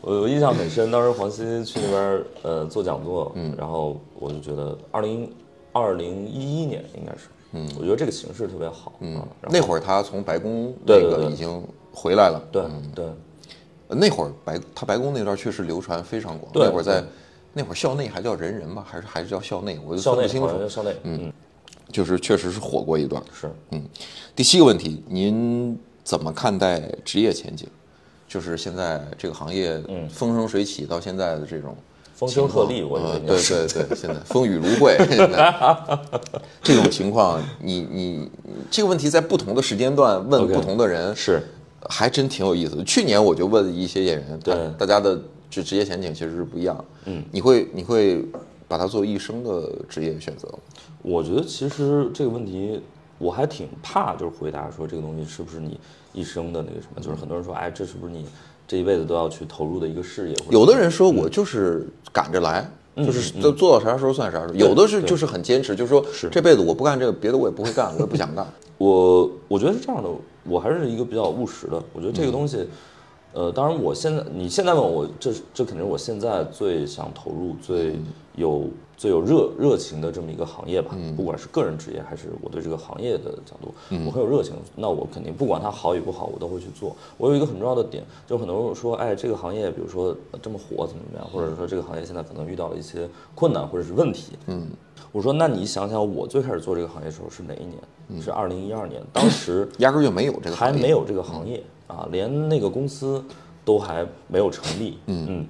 我我印象很深，当时黄西去那边呃做讲座，嗯，然后我就觉得二零二零一一年应该是，嗯，我觉得这个形式特别好，嗯，那会儿他从白宫那个已经回来了，对对，那会儿白他白宫那段确实流传非常广，那会儿在那会儿校内还叫人人吧，还是还是叫校内，我就校内分不清楚，校内，嗯，就是确实是火过一段。是，嗯，第七个问题，您怎么看待职业前景？就是现在这个行业风生水起到现在的这种风声鹤唳，我觉得呃对对对，现在风雨如晦，现在这种情况，你你你这个问题在不同的时间段问不同的人是还真挺有意思的。去年我就问一些演员，对大大家的职职业前景其实是不一样。嗯，你会你会把它作为一生的职业选择吗？我觉得其实这个问题我还挺怕，就是回答说这个东西是不是你一生的那个什么，就是很多人说，哎，这是不是你这一辈子都要去投入的一个事业？有的人说我就是赶着来，就是做做到啥时候算啥时候。有的是就是很坚持，就是说这辈子我不干这个，别的我也不会干，我也不想干。我我觉得是这样的，我还是一个比较务实的。我觉得这个东西，呃，当然我现在你现在问我，这这肯定是我现在最想投入、最有最有热热情的这么一个行业吧。不管是个人职业还是我对这个行业的角度，我很有热情。那我肯定不管它好与不好，我都会去做。我有一个很重要的点，就很多人说，哎，这个行业比如说呃这么火怎么怎么样，或者说这个行业现在可能遇到了一些困难或者是问题，嗯。我说，那你想想，我最开始做这个行业的时候是哪一年？是二零一二年，当时 压根儿就没有这个还没有这个行业啊，连那个公司都还没有成立。嗯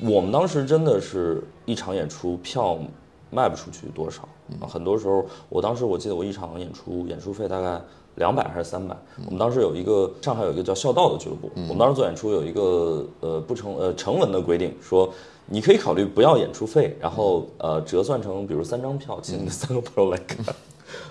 我们当时真的是一场演出票卖不出去多少啊，很多时候，我当时我记得我一场演出演出费大概两百还是三百。我们当时有一个上海有一个叫孝道的俱乐部，我们当时做演出有一个呃不成呃成文的规定说。你可以考虑不要演出费，然后呃折算成比如三张票，请你的三个朋友来看。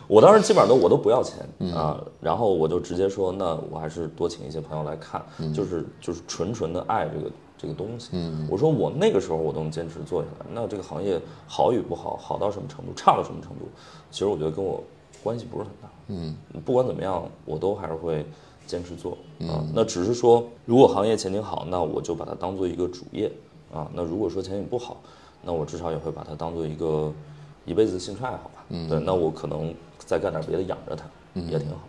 我当时基本上都我都不要钱啊，然后我就直接说，那我还是多请一些朋友来看，就是就是纯纯的爱这个这个东西。嗯我说我那个时候我都能坚持做下来，那这个行业好与不好，好到什么程度，差到什么程度，其实我觉得跟我关系不是很大。嗯，不管怎么样，我都还是会坚持做啊。那只是说，如果行业前景好，那我就把它当做一个主业啊。那如果说前景不好，那我至少也会把它当做一个一辈子的兴趣爱好吧。嗯，对，那我可能再干点别的养着它，也挺好。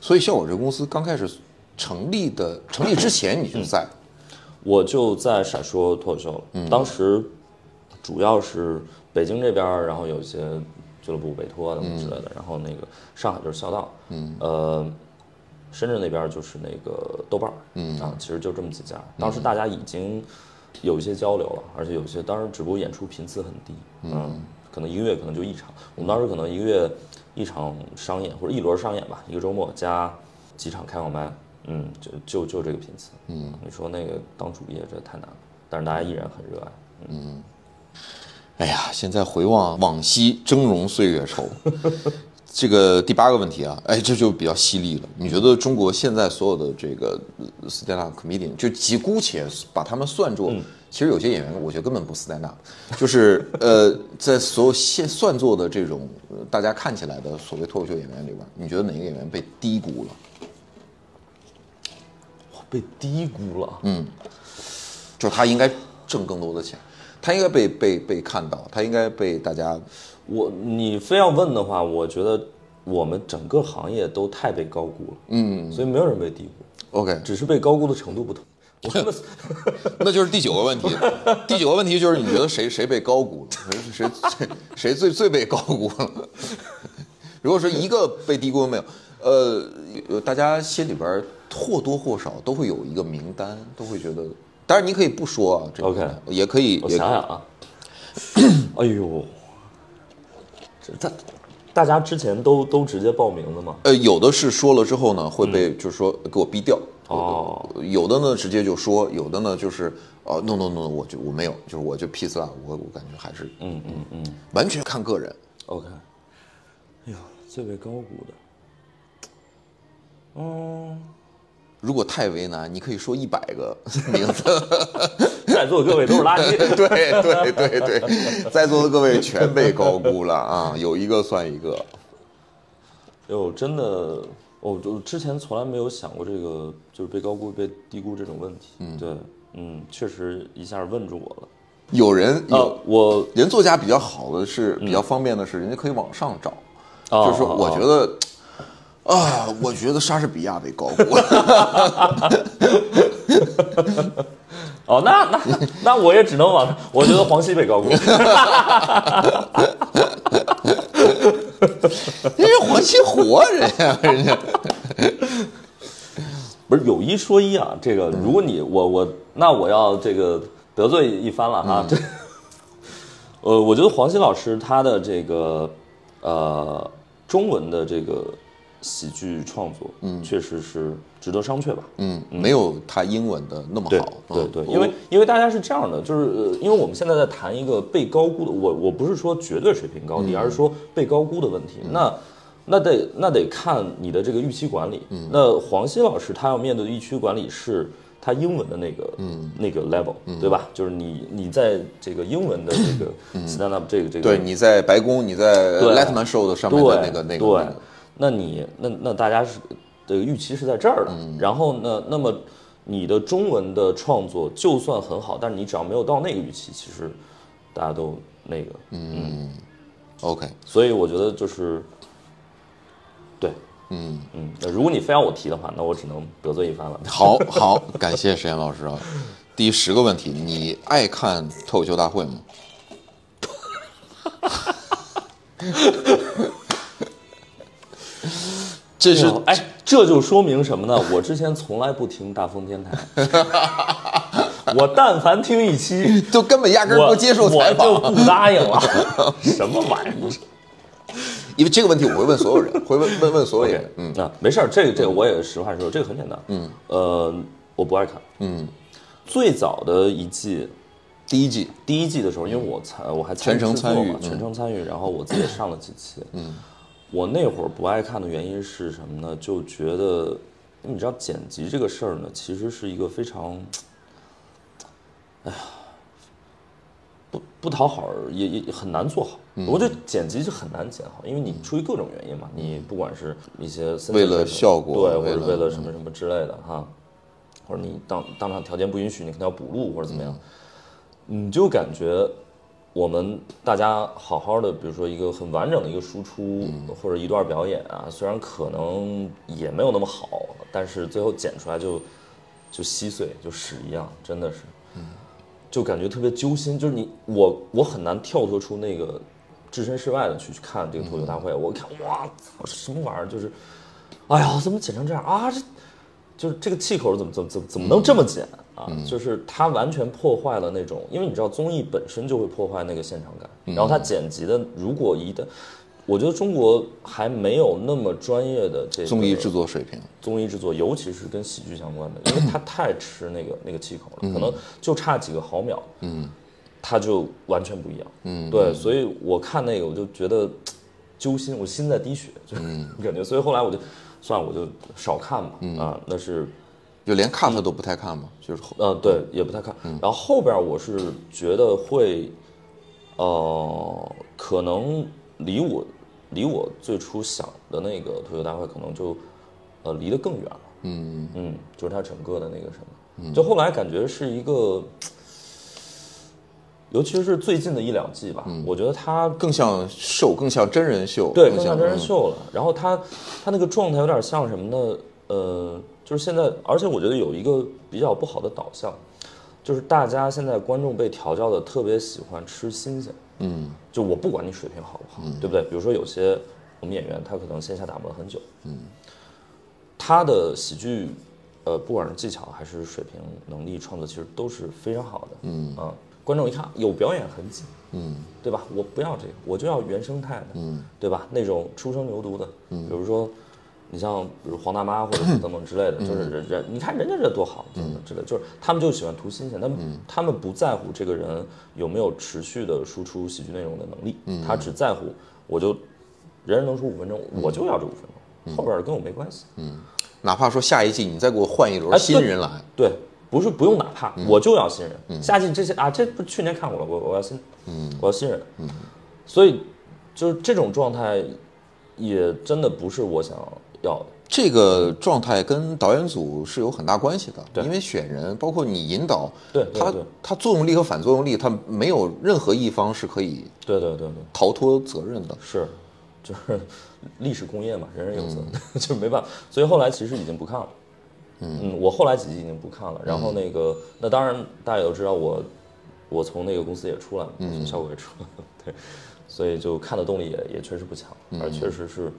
所以像我这公司刚开始成立的成立之前你就在，我就在闪烁脱口秀了，当时主要是北京这边，然后有一些俱乐部委托的之类的，然后那个上海就是孝道，嗯，呃，深圳那边就是那个豆瓣儿，嗯。啊，其实就这么几家。当时大家已经有一些交流了，而且有些当时只不过演出频次很低，嗯，可能一个月可能就一场。我们当时可能一个月一场商演或者一轮商演吧，一个周末加几场开放麦，嗯，就就就这个频次，嗯，你说那个当主业这太难了，但是大家依然很热爱，嗯哎呀，现在回望往昔峥嵘岁月稠。这个第八个问题啊，哎，这就比较犀利了。你觉得中国现在所有的这个呃 stand up comedian，就即姑且把他们算作，其实有些演员我觉得根本不 stand up，就是呃，在所有现算作的这种呃大家看起来的所谓脱口秀演员里边，你觉得哪个演员被低估了？被低估了，嗯，就是他应该挣更多的钱，他应该被被被看到，他应该被大家我你非要问的话，我觉得我们整个行业都太被高估了，嗯，所以没有人被低估，OK，只是被高估的程度不同。那就是第九个问题。第九个问题就是你觉得谁谁被高估了？谁谁谁谁最最被高估了？如果说一个被低估都没有，呃，呃大家心里边儿或多或少都会有一个名单，都会觉得。当然你可以不说啊，这个 OK 也可以，我想想啊，哎呦，这他大家之前都都直接报名的吗？呃，有的是说了之后呢，会被就是说给我逼掉。哦，有的呢直接就说，有的呢就是呃，no no no，我就我没有，就是我就 peace 了，我我感觉还是嗯嗯嗯完全看个人。，OK。哎呦，最为高估的，嗯，如果太为难，你可以说一百个 名字。在座的各位都是垃圾。对对对对，在座的各位全被高估了啊，有一个算一个。哟，真的，我就之前从来没有想过这个，就是被高估、被低估这种问题。嗯，对，嗯，确实一下问住我了。有人有、呃，我人作家比较好的是比较方便的是，人家可以往上找，哦就是说我觉得。啊，我觉得莎士比亚被高估了。哦，那那那我也只能往，我觉得黄西被高估。因为黄西活着呀，人家。不是有一说一啊，这个如果你我我那我要这个得罪一番了哈，这呃，我觉得黄西老师他的这个呃中文的这个喜剧创作，嗯，确实是值得商榷吧。嗯，没有他英文的那么好。嗯。对对，因为因为大家是这样的，就是呃，因为我们现在在谈一个被高估的，我我不是说绝对水平高低，而是说被高估的问题。那那得那得看你的这个预期管理。嗯。那黄西老师他要面对的预期管理是他英文的那个嗯。那个 level，对吧？就是你你在这个英文的这个 stand up 这个这个对，你在白宫，你在 Letterman Show 的上面的那个那个。对那你那那大家是的预期是在这儿的，嗯。然后呢，那么你的中文的创作就算很好，但是你只要没有到那个预期，其实大家都那个，嗯。OK，所以我觉得就是，对，嗯。嗯，那如果你非要我提的话，那我只能得罪一番了。好好，感谢石岩老师啊。第十个问题，你爱看脱口秀大会吗？这是哎，这就说明什么呢？我之前从来不听大风天台，我但凡听一期，就根本压根儿不接受采访我就，不答应了。什么玩意儿？因为这个问题我会问所有人，会问问问所有人。嗯，啊，没事儿，这个这个我也实话实说，这个很简单。嗯，呃，我不爱看。嗯，最早的一季，第一季，第一季的时候，因为我参我还参全程参与嗯全程参与，然后我自己上了几期。嗯，我那会儿不爱看的原因是什么呢？就觉得你知道剪辑这个事儿呢，其实是一个非常，哎呀，不不讨好，也也很难做好。嗯我觉得剪辑是很难剪好，因为你出于各种原因嘛，你不管是一些为了效果对，或者为了为了什么什么之类的哈，或者你当当场条件不允许，你可能要补录或者怎么样，你就感觉我们大家好好的，比如说一个很完整的一个输出、或者一段表演啊，虽然可能也没有那么好，但是最后剪出来就就稀碎，就屎一样，真的是，就感觉特别揪心。就是你我我很难跳脱出那个置身事外的去去看这个脱口秀大会，我看哇操什么玩意儿，就是，哎呀怎么剪成这样啊这。就是这个气口怎么怎么怎么怎么能这么剪啊？就是它完全破坏了那种，因为你知道综艺本身就会破坏那个现场感，然后它剪辑的如果一旦我觉得中国还没有那么专业的这个综艺制作水平，综艺制作，尤其是跟喜剧相关的，因为它太吃那个那个气口了，可能就差几个毫秒，嗯，它就完全不一样，嗯，对，所以我看那个我就觉得 揪心，我心在滴血，就是 感觉，所以后来我就算了，我就少看吧，啊，那是就连看他都不太看嘛，就是后呃，对，也不太看。然后后边我是觉得会，呃，可能离我离我最初想的那个脱口大会可能就呃离得更远了。嗯。嗯，就是他整个的那个什么，就后来感觉是一个，尤其是最近的一两季吧，我觉得他更像秀，更像真人秀，对，更更像真人嗯秀了。然后他他那个状态有点像什么呢？呃，就是现在，而且我觉得有一个比较不好的导向，就是大家现在观众被调教的特别喜欢吃新鲜。嗯，就我不管你水平好不好，对不对？比如说有些我们演员他可能线下打磨了很久，嗯，他的喜剧。呃，不管是技巧还是水平、能力、创作，其实都是非常好的。嗯啊，观众一看有表演痕迹，嗯，对吧？我不要这个，我就要原生态的，嗯，对吧？那种初生牛犊的，嗯，比如说，你像比如黄大妈或者是 等等之类的，就是人人，你看人家这多好，等等之类的，就是他们就喜欢图新鲜，他们他们不在乎这个人有没有持续的输出喜剧内容的能力，他只在乎我就人人能说五分钟，我就要这五分钟，后边的跟我没关系，嗯。哪怕说下一季你再给我换一轮哎新人来，对，不是不用哪怕，我就要新人。夏季这些啊，这不去年看过了，我我要新，嗯，我要新人，嗯，所以就是这种状态，也真的不是我想要的。这个状态跟导演组是有很大关系的，因为选人，包括你引导，对对对它作用力和反作用力，它没有任何一方是可以对对对对，逃脱责任的。是，就是 历史工业嘛，人人有责，就没办法。所以后来其实已经不看了。嗯，我后来几集已经不看了。然后那个，那当然大家也都知道我，我从那个公司也出来了，我从效果也出来了，对，所以就看的动力也也确实不强，而确实是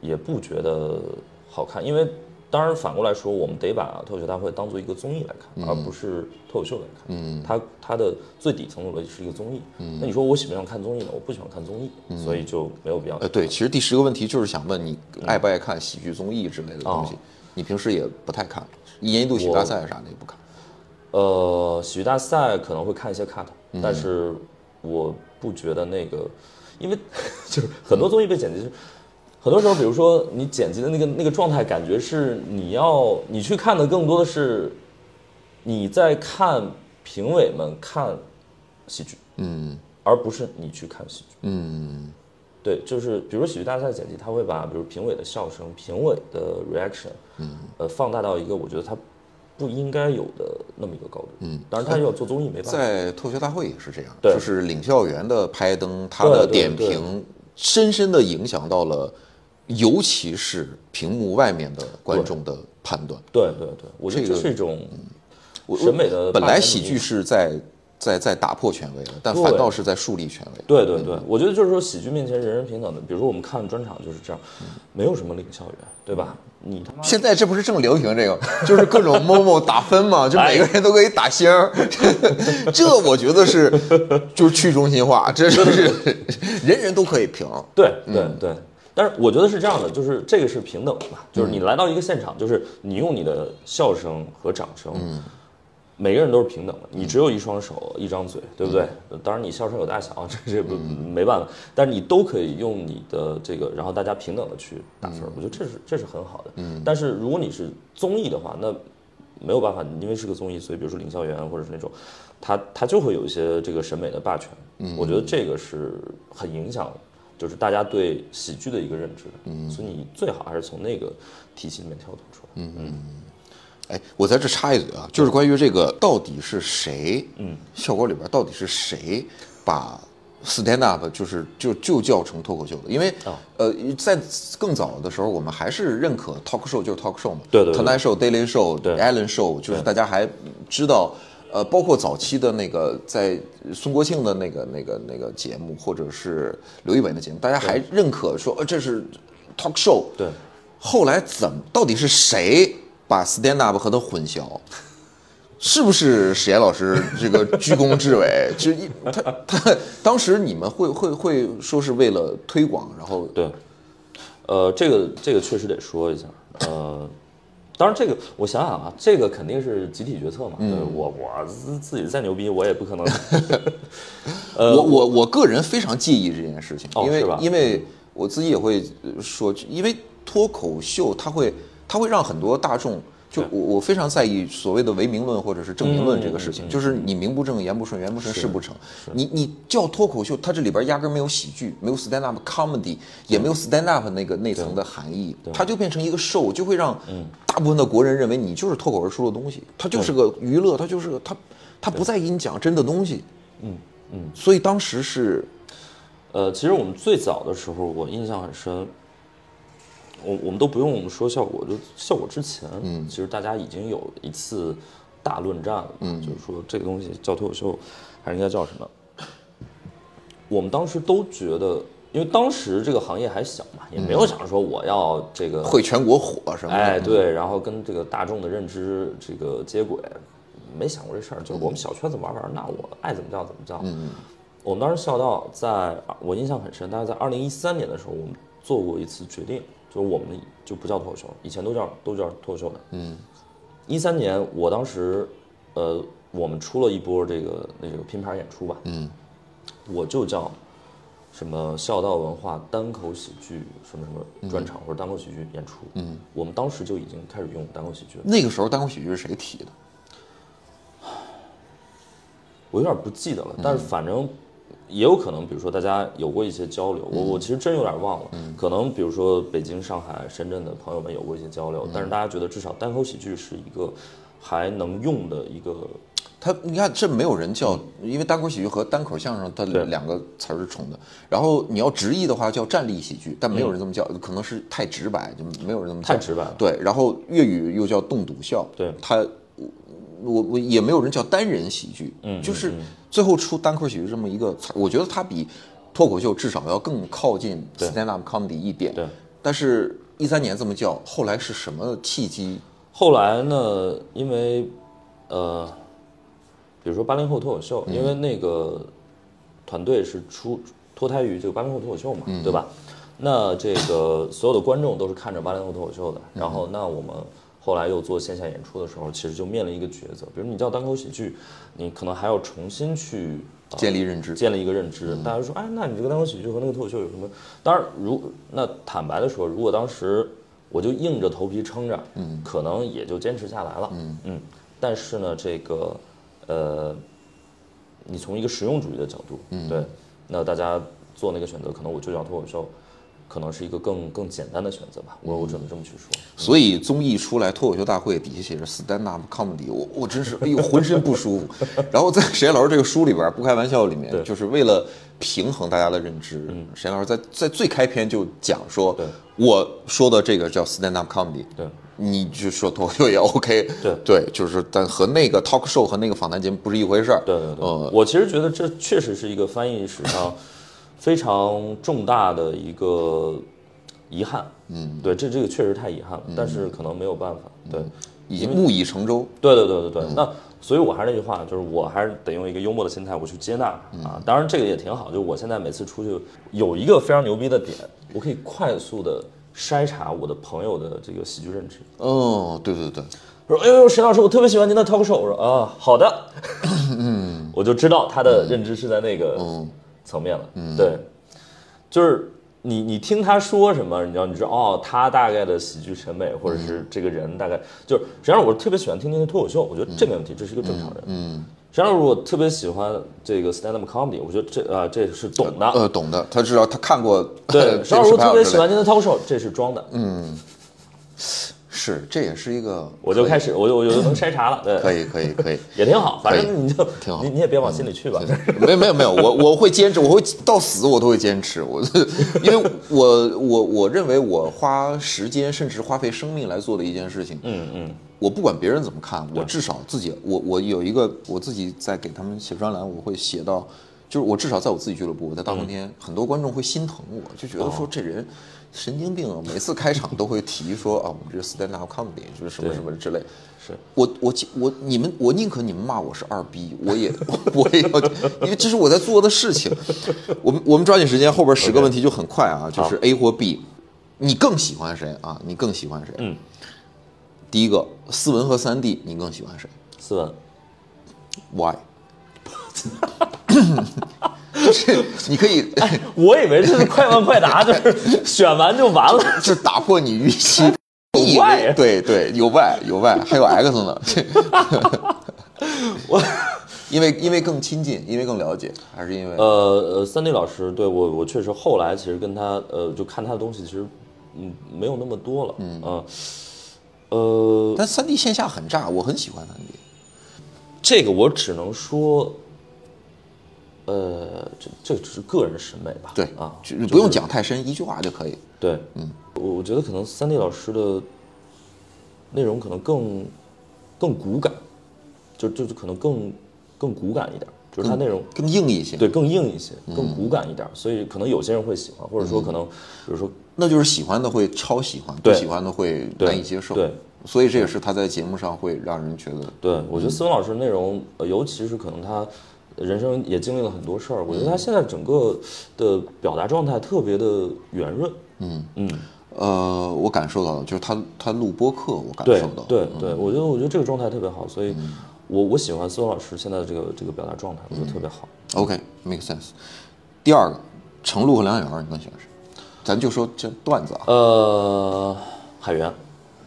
也不觉得好看，因为。当然，反过来说，我们得把脱口秀大会当做一个综艺来看，而不是脱口秀来看。嗯，它它的最底层的逻辑是一个综艺。嗯，那你说我喜不喜欢看综艺呢？我不喜欢看综艺，所以就没有必要。呃，对，其实第十个问题就是想问你爱不爱看喜剧综艺之类的东西？哦你平时也不太看，一年一度喜剧大赛啥的也不看。呃，喜剧大赛可能会看一些 cut，、但是我不觉得那个，因为 就是很多综艺被剪辑是，很多时候，比如说你剪辑的那个那个状态，感觉是你要你去看的更多的是你在看评委们看喜剧，嗯，而不是你去看喜剧，嗯。对，就是比如说喜剧大赛剪辑，他会把比如评委的笑声、评委的 reaction，嗯，呃，放大到一个我觉得他不应该有的那么一个高度。嗯，当然他要做综艺没办法。在脱口秀大会也是这样，对就是领笑员的拍灯，他的点评深深的影响到了，尤其是屏幕外面的观众的判断。对对对，我觉得这是一种我审美的本来喜剧是在在在打破权威了，但反倒是在树立权威。对对对，我觉得就是说喜剧面前人人平等的。比如说我们看专场就是这样，没有什么领笑员，对吧？你他妈现在这不是正流行这个，就是各种某某打分嘛，就每个人都可以打星儿，这我觉得是就是去中心化，这就是 人人都可以评。对对对。但是我觉得是这样的，就是这个是平等的嘛，就是你来到一个现场，就是你用你的笑声和掌声，每个人都是平等的，你只有一双手一张嘴，对不对？当然你笑声有大小，这这不没办法，但是你都可以用你的这个，然后大家平等的去打分，我觉得这是这是很好的。但是如果你是综艺的话，那没有办法，因为是个综艺，所以比如说领校员或者是那种，他他就会有一些这个审美的霸权。我觉得这个是很影响，就是大家对喜剧的一个认知的。所以你最好还是从那个体系里面跳脱出来。哎，我在这插一嘴啊，就是关于这个到底是谁，嗯，效果里边到底是谁把 stand up 就是就就叫成脱口秀的？因为、哦呃，在更早的时候，我们还是认可 talk show 就是 talk show 嘛，对对对 Tonight Show、Daily Show、对 Ellen Show，就是大家还知道。呃，包括早期的那个在孙国庆的那个、那个、那个节目，或者是刘仪伟的节目，大家还认可说，呃，这是 talk show。对，后来怎么到底是谁把 stand up 和它混淆？是不是史岩老师这个居功至伟？就一他他当时你们会会会说是为了推广，然后对，呃，这个这个确实得说一下，呃，当然这个我想想啊，这个肯定是集体决策嘛，对我我自自己再牛逼，我也不可能，我我我个人非常介意这件事情，因为因为我自己也会呃说，因为脱口秀它会它会让很多大众。就我我非常在意所谓的唯名论或者是正名论这个事情，就是你名不正言不顺，言不顺事不成。你你叫脱口秀，它这里边压根儿没有喜剧，没有 stand up comedy，也没有 stand up 那个那层的含义，它就变成一个 show，就会让大部分的国人认为你就是脱口而出的东西，它就是个娱乐，它就是个它它不再给你讲真的东西。嗯嗯，所以当时是呃，其实我们最早的时候，我印象很深。我我们都不用说效果，就效果之前，嗯，其实大家已经有一次大论战了，嗯，就是说这个东西叫脱口秀，还是应该叫什么？我们当时都觉得，因为当时这个行业还小嘛，也没有想着说我要这个会全国火什么的。哎，对，然后跟这个大众的认知这个接轨，没想过这事儿。就是我们小圈子玩玩，那我爱怎么叫怎么叫。嗯我们当时笑到在，我印象很深，大概在二零一三年的时候，我们做过一次决定，就是我们就不叫脱口秀，以前都叫都叫脱口秀的。嗯，一三年我当时，呃，我们出了一波这个那个拼盘演出吧。嗯，我就叫。什么孝道文化单口喜剧什么什么专场或者单口喜剧演出，嗯，我们当时就已经开始用单口喜剧了。那个时候单口喜剧是谁提的？我有点不记得了，但是反正也有可能，比如说大家有过一些交流，我我其实真有点忘了，可能比如说北京、上海、深圳的朋友们有过一些交流，但是大家觉得至少单口喜剧是一个还能用的一个，他你看这没有人叫，因为单口喜剧和单口相声它对两个词儿是重的。然后你要直译的话叫站立喜剧，但没有人这么叫，可能是太直白，就没有人这么叫。太直白了对，然后粤语又叫冻笃笑。对它我我也没有人叫单人喜剧，嗯，就是最后出单口喜剧这么一个词，我觉得它比脱口秀至少要更靠近 stand up comedy 一点。对，但是一三年这么叫，后来是什么契机？后来呢，因为呃，比如说八零后脱口秀，因为那个团队是出脱胎于这个八零后脱口秀嘛，对吧？那这个所有的观众都是看着八零后脱口秀的，然后那我们后来又做线下演出的时候，其实就面临一个抉择，比如你叫单口喜剧，你可能还要重新去。呃建立认知。建立一个认知，大家说，哎，那你这个单口喜剧和那个脱口秀有什么？当然，如那坦白的说，如果当时我就硬着头皮撑着，嗯，可能也就坚持下来了，嗯。但是呢，这个，呃，你从一个实用主义的角度，嗯，对，那大家做那个选择，可能我就叫脱口秀，可能是一个更更简单的选择吧，我我只能这么去说。所以综艺出来，脱口秀大会底下写着 stand up comedy，我我真是哎呦浑身不舒服。然后在沈岩老师这个书里边，不开玩笑里面，就是为了平衡大家的认知，沈岩老师在在最开篇就讲说，我说的这个叫 stand up comedy，对，你就说脱口秀也 OK，对。对，就是但和那个 talk show 和那个访谈节目不是一回事儿，对对对，呃，我其实觉得这确实是一个翻译史上非常重大的一个遗憾。嗯，对，这这个确实太遗憾了，但是可能没有办法。对，已经木已成舟，对对对对对。那所以我还是那句话，就是我还是得用一个幽默的心态，我去接纳啊。当然这个也挺好，就我现在每次出去有一个非常牛逼的点，我可以快速的筛查我的朋友的这个喜剧认知。哦，对对对，说，哎呦，沈老师，我特别喜欢您的 talk show。我说啊，好的，嗯，我就知道他的认知是在那个层面了。嗯，对，就是你你听他说什么，你知道，你知道哦，他大概的喜剧审美，或者是这个人大概就是，实际上我特别喜欢听听他脱口秀，我觉得这没问题，这是一个正常人。嗯，实际上如果特别喜欢这个 stand up comedy，我觉得这啊、这是懂的。呃，懂的，他知道他看过，对，实际上如果特别喜欢之类您的 talk show，这是装的。嗯，是，这也是一个，我就开始，我就我就能筛查了。对，可以可以可以。也挺好，反正你就挺好你你也别往心里去吧。没有没有没有，我我会坚持，我会到死我都会坚持。我因为我我我认为我花时间甚至花费生命来做的一件事情，嗯嗯，我不管别人怎么看，我至少自己我我有一个我自己在给他们写专栏，我会写到，就是我至少在我自己俱乐部，我在大风天，很多观众会心疼我，就觉得哦说这人神经病啊，每次开场都会提说啊，我们这是 stand up comedy，就是什么什么之类。是我我我你们我宁可你们骂我是二逼，我也我也要，因为这是我在做的事情。我们我们抓紧时间，后边十个问题就很快啊，就是 A 或 B，你更喜欢谁啊？你更喜欢谁？嗯，第一个斯文和三 D，你更喜欢谁斯文，？Why？就是你可以，我以为这是快问快答，就是选完就完了。就是打破你预期。有 Y 对对有 Y 有 Y 还有 X 呢，我因为因为更亲近，因为更了解，还是因为呃呃，三 D 老师对我我确实后来其实跟他呃就看他的东西其实嗯没有那么多了，嗯呃但三 D 线下很炸，我很喜欢三 D。这个我只能说。呃，这这只是个人审美吧？对啊，就是不用讲太深，一句话就可以。对，嗯，我我觉得可能三 D 老师的内容可能更更骨感，就就是可能更更骨感一点，就是它内容更硬一些。对，更硬一些，更骨感一点，所以可能有些人会喜欢，或者说可能，比如说那就是喜欢的会超喜欢，不喜欢的会难以接受。对，所以这也是他在节目上会让人觉得，对我觉得斯文老师的内容，呃尤其是可能他人生也经历了很多事儿，我觉得他现在整个的表达状态特别的圆润，嗯。嗯，呃，我感受到了，就是他他录播课，我感受到，对对，我觉得我觉得这个状态特别好，所以我我喜欢孙老师现在的这个这个表达状态，我觉得特别好。，OK，make、sense。第二个，程璐和梁远，你更喜欢谁？咱就说这段子啊，呃，海源，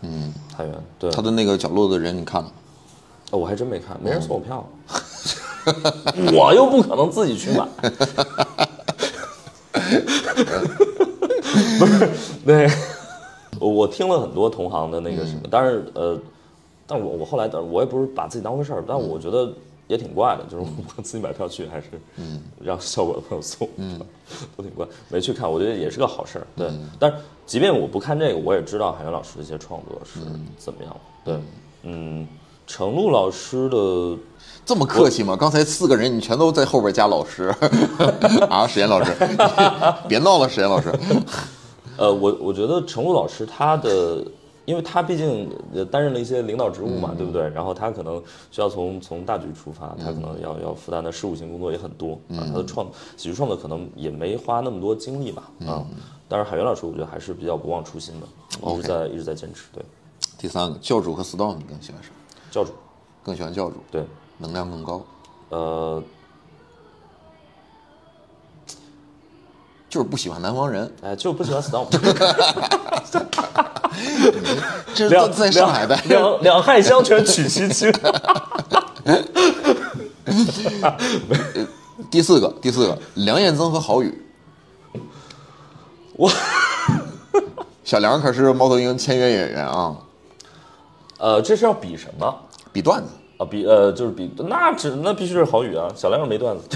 嗯，海源，对，他的那个角落的人，你看了吗？哦我还真没看，没人送我票，我又不可能自己去买。不是，那我我听了很多同行的那个什么，但是呃，但我我后来，但我也不是把自己当回事儿，但我觉得也挺怪的，就是我自己买票去，还是嗯让效果的朋友送，嗯，都挺怪，没去看，我觉得也是个好事儿，对。但是即便我不看这个，我也知道海源老师的一些创作是怎么样，对，嗯，程璐老师的。这么客气吗？刚才四个人你全都在后边加老师 啊，史岩老师，别闹了，史岩老师。呃，我我觉得程璐老师他的，因为他毕竟呃担任了一些领导职务嘛，对不对？然后他可能需要从从大局出发，他可能要要负担的事务性工作也很多啊。他的创喜剧创作可能也没花那么多精力吧啊。但是海源老师，我觉得还是比较不忘初心的，一直在一直在坚持。对，第三个，教主和 storm，你更喜欢谁？教主，更喜欢教主，对，能量更高，呃，就是不喜欢南方人。哎，就不喜欢 storm，这两都在上海的，两两害相权取其轻。第四个，第四个，梁彦增和郝宇。我小梁可是猫头鹰签约演员啊，呃，这是要比什么？比段子。啊，比呃，就是比那只那必须是郝宇啊，小梁又没段子。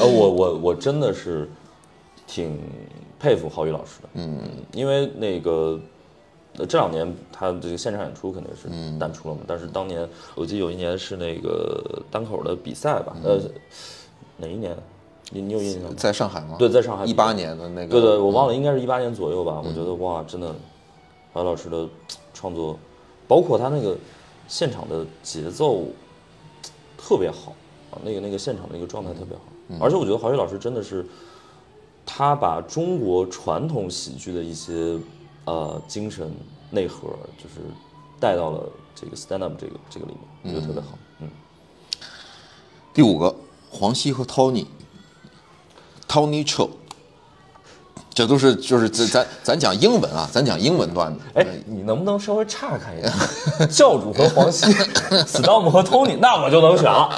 呃，我我我真的是挺佩服郝宇老师的，嗯，因为那个呃这两年他这个现场演出肯定是淡出了嘛，但是当年我记得有一年是那个单口的比赛吧，呃，哪一年？你你有印象吗？在上海吗？对在上海一八年的那个。对对，我忘了，应该是一八年左右吧。我觉得哇，真的，郝宇老师的创作，包括他那个现场的节奏特别好啊，那个那个现场的一个状态特别好。而且我觉得郝宇老师真的是，他把中国传统喜剧的一些呃精神内核，就是带到了这个 stand up 这个这个里面，我觉得特别好。嗯，第五个，黄西和 Tony，Tony Cho，这都是就是咱咱咱讲英文啊，咱讲英文段子。哎，你能不能稍微岔开一点？教主和黄西，Storm 和 Tony，那我就能选了。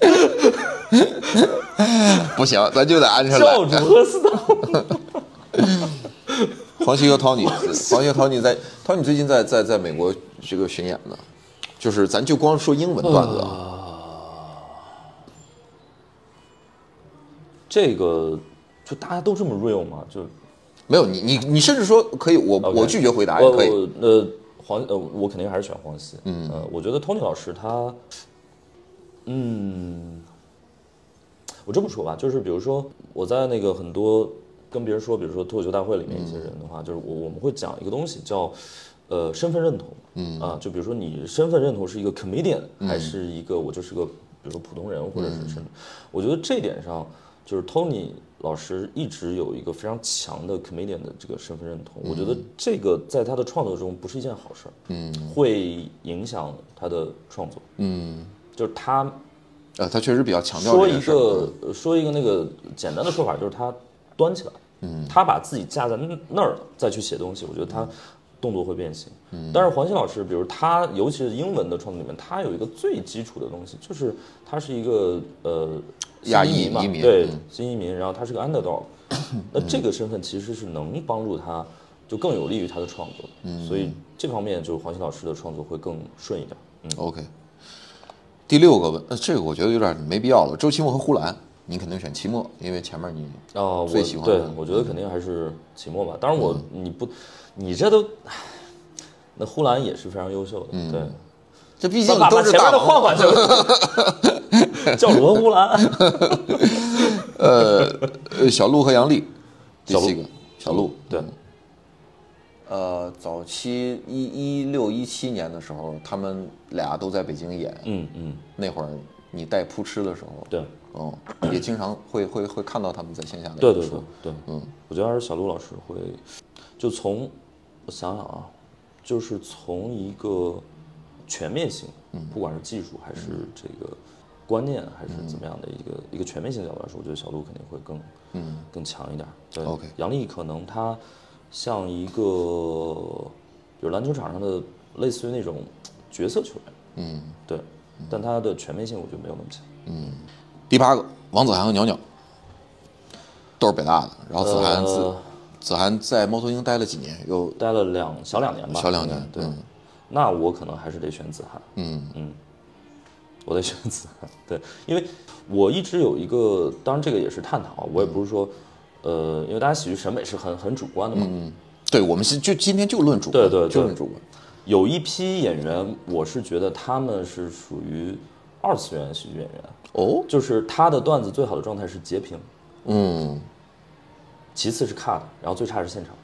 不行，咱就得按下教。主和 Storm，黄西和 Tony，黄西和 Tony 在 Tony 最近在在在美国这个巡演呢，就是咱就光说英文段子啊，这个就大家都这么 real 吗？就没有你你你甚至说可以，我我拒绝回答也可以。呃，黄呃，我肯定还是选黄西。嗯，呃，我觉得 Tony 老师他，嗯，我这么说吧，就是比如说我在那个很多跟别人说，比如说脱口秀大会里面一些人的话，就是我我们会讲一个东西叫。呃，身份认同，嗯啊，就比如说你身份认同是一个 comedian，还是一个我就是个，比如说普通人，或者是什么？我觉得这点上，就是 Tony 老师一直有一个非常强的 comedian 的这个身份认同。我觉得这个在他的创作中不是一件好事儿，嗯，会影响他的创作，嗯，就是他，呃，他确实比较强调说一个说一个那个简单的说法，就是他端起来，嗯，他把自己架在那儿再去写东西，我觉得他。动作会变形，但是黄西老师，比如他，尤其是英文的创作里面，他有一个最基础的东西，就是他是一个呃亚裔嘛，对，新移民，然后他是个 underdog，那这个身份其实是能帮助他，就更有利于他的创作，所以这方面就是黄鑫老师的创作会更顺一点。嗯，OK。第六个问，呃这个我觉得有点没必要了。周奇墨和呼兰，你肯定选期末，因为前面你哦最喜欢，对，我觉得肯定还是期末吧。当然我你不。你这都，那呼兰也是非常优秀的，对，这毕竟都是大的换换就 叫罗呼兰，呃，小鹿和杨丽，第七个小鹿，对，呃，早期一一六一七年的时候，他们俩都在北京演，嗯嗯，那会儿你带扑哧的时候，对，嗯，也经常会会会看到他们在线下的对对对对，嗯，我觉得还是小鹿老师会，就从。我想想啊，就是从一个全面性，不管是技术还是这个观念，还是怎么样的一个一个全面性角度来说，我觉得小鹿肯定会更嗯更强一点。对，OK。杨笠可能他像一个，就是篮球场上的类似于那种角色球员，嗯，对，但他的全面性我觉得没有那么强。嗯，第八个，王子涵和鸟鸟都是北大的，然后子涵自。子涵在猫头鹰待了几年？又待了两小两年吧。小两年，对。那我可能还是得选子涵。嗯嗯，我的选择。对，因为我一直有一个，当然这个也是探讨，我也不是说，呃，因为大家喜剧审美是很很主观的嘛。嗯。对，我们是就今天就论主观。对对，就论主观。有一批演员，我是觉得他们是属于二次元喜剧演员。哦。就是他的段子最好的状态是截屏。嗯。其次是 cut，然后最差是现场。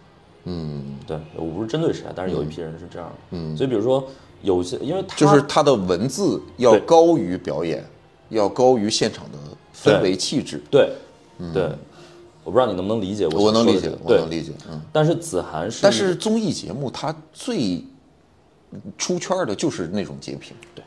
嗯，对我不是针对谁，但是有一批人是这样的。嗯，所以比如说有些，因为他就是他的文字要高于表演，要高于现场的氛围气质。对，对，我不知道你能不能理解我。我能理解，我能理解。嗯，但是子涵是，但是综艺节目它最出圈的就是那种截屏。对，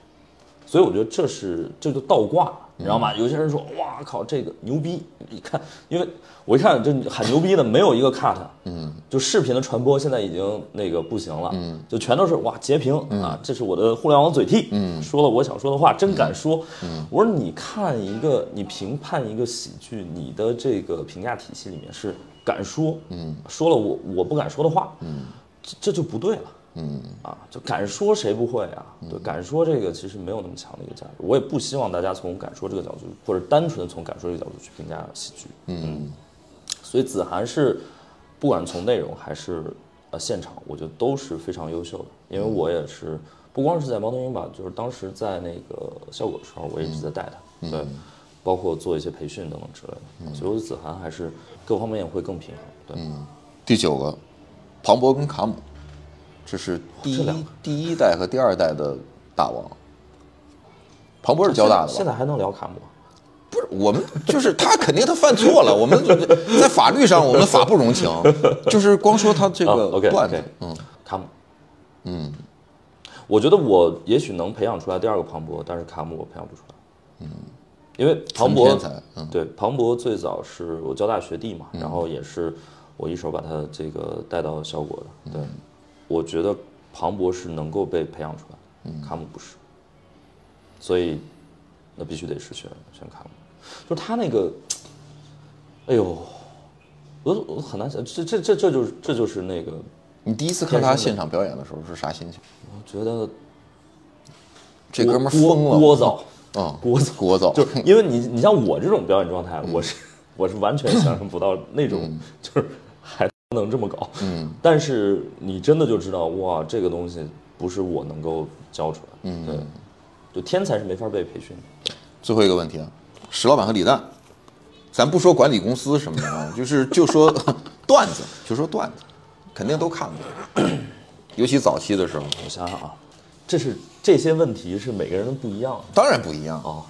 所以我觉得这是这就倒挂。你知道吗？有些人说：“哇靠，这个牛逼！”你看，因为我一看，这喊牛逼的没有一个 cut，嗯，就视频的传播现在已经那个不行了，嗯，就全都是哇截屏啊，这是我的互联网嘴替，嗯，说了我想说的话，真敢说。嗯，我说你看一个，你评判一个喜剧，你的这个评价体系里面是敢说，嗯，说了我我不敢说的话，嗯，这这就不对了。嗯啊，就敢说谁不会啊？对，敢说这个其实没有那么强的一个价值。我也不希望大家从敢说这个角度，或者单纯从敢说这个角度去评价喜剧。嗯，所以子涵是，不管从内容还是呃现场，我觉得都是非常优秀的。因为我也是不光是在猫头鹰吧，就是当时在那个效果的时候，我也一直在带他。对，包括做一些培训等等之类的。所以我觉得子涵还是各方面会更平衡。对，第九个，庞博跟卡姆。这是第一第一代和第二代的大王，庞博是交大的吧？现在还能聊卡姆？不是，我们就是他肯定他犯错了，我们在法律上我们法不容情，就是光说他这个段子，嗯，卡姆，嗯，我觉得我也许能培养出来第二个庞博，但是卡姆我培养不出来，嗯，因为庞博，对，庞博最早是我交大学弟嘛，然后也是我一手把他这个带到效果的，对。我觉得庞博是能够被培养出来，卡姆不是，所以那必须得是选选卡姆。就他那个，哎呦，我我很难想，这这这这就是这就是那个。你第一次看他现场表演的时候是啥心情？我觉得这哥们疯了，聒噪啊，聒噪聒噪。就因为你你像我这种表演状态，我是我是完全想象不到那种就是还。能这么搞，嗯，但是你真的就知道哇，这个东西不是我能够教出来。嗯，对，就天才是没法被培训的。最后一个问题啊，石老板和李诞，咱不说管理公司什么的啊，就是就说 段子，就说段子，肯定都看过，尤其早期的时候，我想想啊，这是这些问题是每个人都不一样的，当然不一样。哦，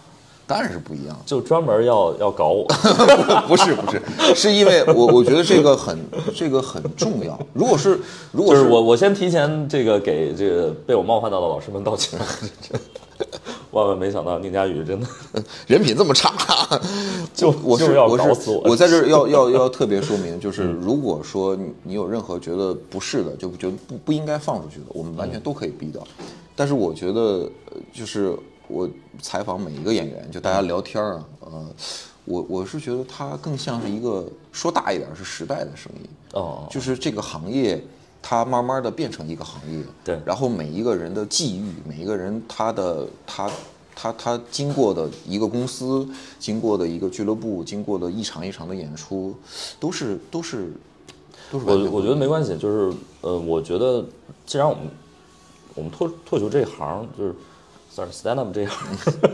当然是不一样。就专门要要搞我。不是不是，是因为我我觉得这个很这个很重要。如果是如果就是我我先提前这个给这个被我冒犯到的老师们道歉，万万没想到宁佳宇真的 人品这么差，就我就是要我是搞死我我在这儿要要要特别说明，就是如果说你你有任何觉得不是的，就觉得不不应该放出去的，我们完全都可以逼掉。但是我觉得呃就是我采访每一个演员，就大家聊天啊，呃，我我是觉得他更像是一个说大一点是时代的声音。哦，就是这个行业，它慢慢的变成一个行业，对然后每一个人的际遇，每一个人他的他他他经过的一个公司，经过的一个俱乐部，经过的一场一场的演出，都是都是都是我我觉得没关系，就是呃，我觉得既然我们我们脱脱球这一行就是算是 stand up 这一行，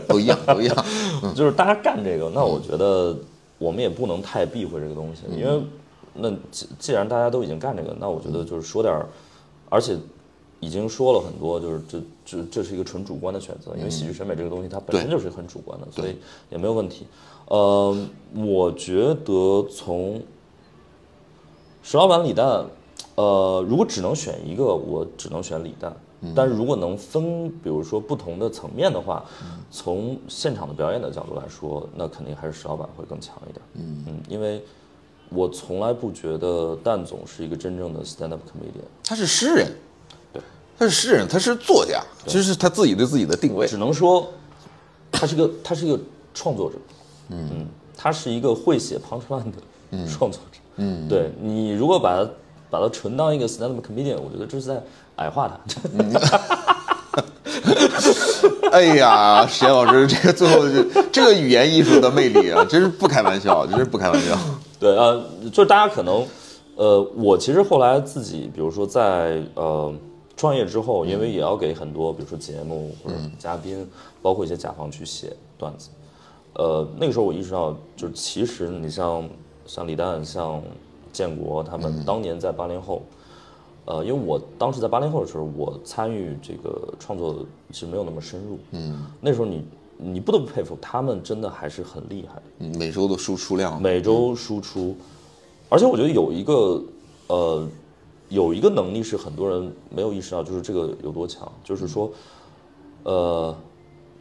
都一样都一样，就是大家干这个，那我觉得我们也不能太避讳这个东西，因为那既既然大家都已经干这个，那我觉得就是说点儿，而且已经说了很多，就是这这这是一个纯主观的选择，因为喜剧审美这个东西它本身就是很主观的，所以也没有问题。呃，我觉得从石老板李诞，呃，如果只能选一个，我只能选李诞。但是如果能分，比如说不同的层面的话，从现场的表演的角度来说，那肯定还是石老板会更强一点。嗯。嗯，因为我从来不觉得蛋总是一个真正的 stand up comedian，他是诗人，对，他是诗人，他是作家，这是他自己对自己的定位。只。能说他是个 他是一个创作者。嗯。他是一个会写 punchline 的创作者。嗯，对你如果把他把他纯当一个 stand up comedian，我觉得这是在矮化他。哎呀，石岩老师，这个最后这这个语言艺术的魅力啊，真是不开玩笑，真是不开玩笑。对，呃，就是大家可能，呃，我其实后来自己，比如说在呃创业之后，因为也要给很多，比如说节目或者嘉宾，包括一些甲方去写段子，呃，那个时候我意识到，就是其实你像像李诞、像建国他们当年在八零后。呃，因为我当时在八零后的时候，我参与这个创作其实没有那么深入。嗯，那时候你你不得不佩服他们，真的还是很厉害每周的输出量，每周输出，而且我觉得有一个呃有一个能力是很多人没有意识到，就是这个有多强，就是说，呃，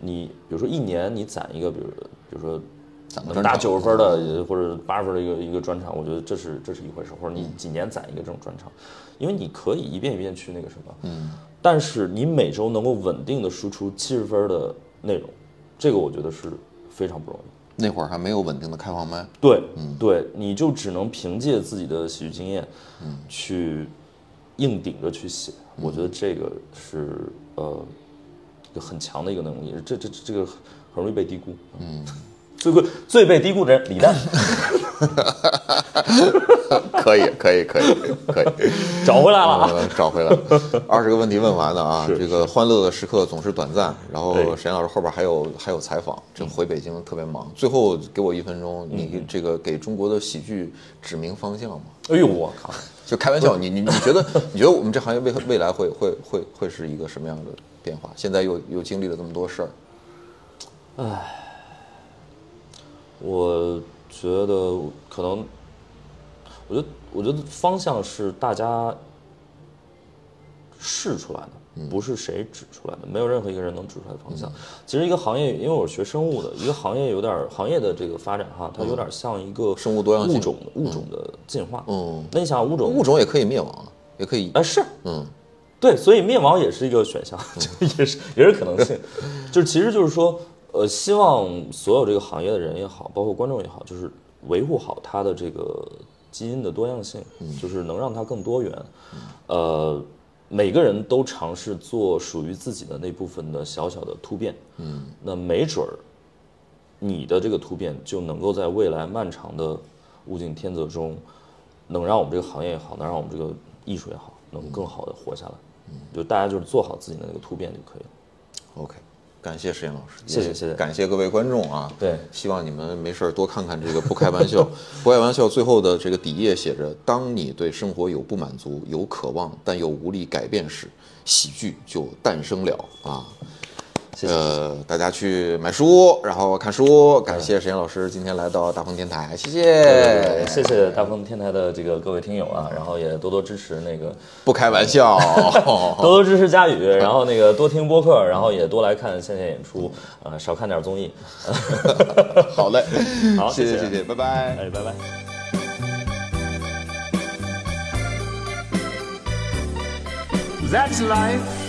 你比如说一年你攒一个，比如比如说攒个专场九十分的或者八十分的一个一个专场，我觉得这是这是一回事，或者你几年攒一个这种专场，因为你可以一遍一遍去那个什么，嗯，但是你每周能够稳定的输出七十分的内容，这个我觉得是非常不容易。那会儿还没有稳定的开放麦，对，对，你就只能凭借自己的喜剧经验，去硬顶着去写。我觉得这个是呃一个很强的一个能力，这这这个很容易被低估。嗯，最贵最被低估的人李诞 可以，可以，可以，可以，找回来了找回来了。二十个问题问完了啊，这个欢乐的时刻总是短暂。然后对沈老师后边还有还有采访，这回北京特别忙。最后给我一分钟，你这个给中国的喜剧指明方向吗？哎呦我靠！就开玩笑，你你你觉得你觉得我们这行业未未来会会会会是一个什么样的变化？现在又又经历了这么多事儿，我觉得可能，我觉得我觉得方向是大家试出来的，不是谁指出来的，没有任何一个人能指出来的方向。其实一个行业，因为我是学生物的，一个行业有点行业的这个发展哈，它有点像一个生物多样性。物种物种的进化。嗯，那你想想物种物种也可以灭亡啊，也可以啊，是，嗯，对，所以灭亡也是一个选项，也是也是可能性。就是其实就是说，呃，希望所有这个行业的人也好，包括观众也好，就是维护好它的这个基因的多样性，就是能让它更多元。呃，每个人都尝试做属于自己的那部分的小小的突变，嗯，那没准儿你的这个突变就能够在未来漫长的物竞天择中，能让我们这个行业也好，能让我们这个艺术也好，能更好的活下来。就大家就是做好自己的那个突变就可以了。OK，感谢石岩老师，也谢谢谢谢感谢各位观众啊。对希望你们没事儿多看看这个不开玩笑，不开玩笑最后的这个底页写着：当你对生活有不满足、有渴望，但又无力改变时，喜剧就诞生了啊。谢谢呃，大家去买书，然后看书。感谢沈岩老师今天来到大风天台，谢谢，谢谢大风天台的这个各位听友啊，然后也多多支持那个不开玩笑，多多支持佳宇，然后那个多听播客，然后也多来看线下演出，呃，少看点综艺。好嘞，好谢谢谢谢谢谢，拜拜。哎，拜拜。That's life.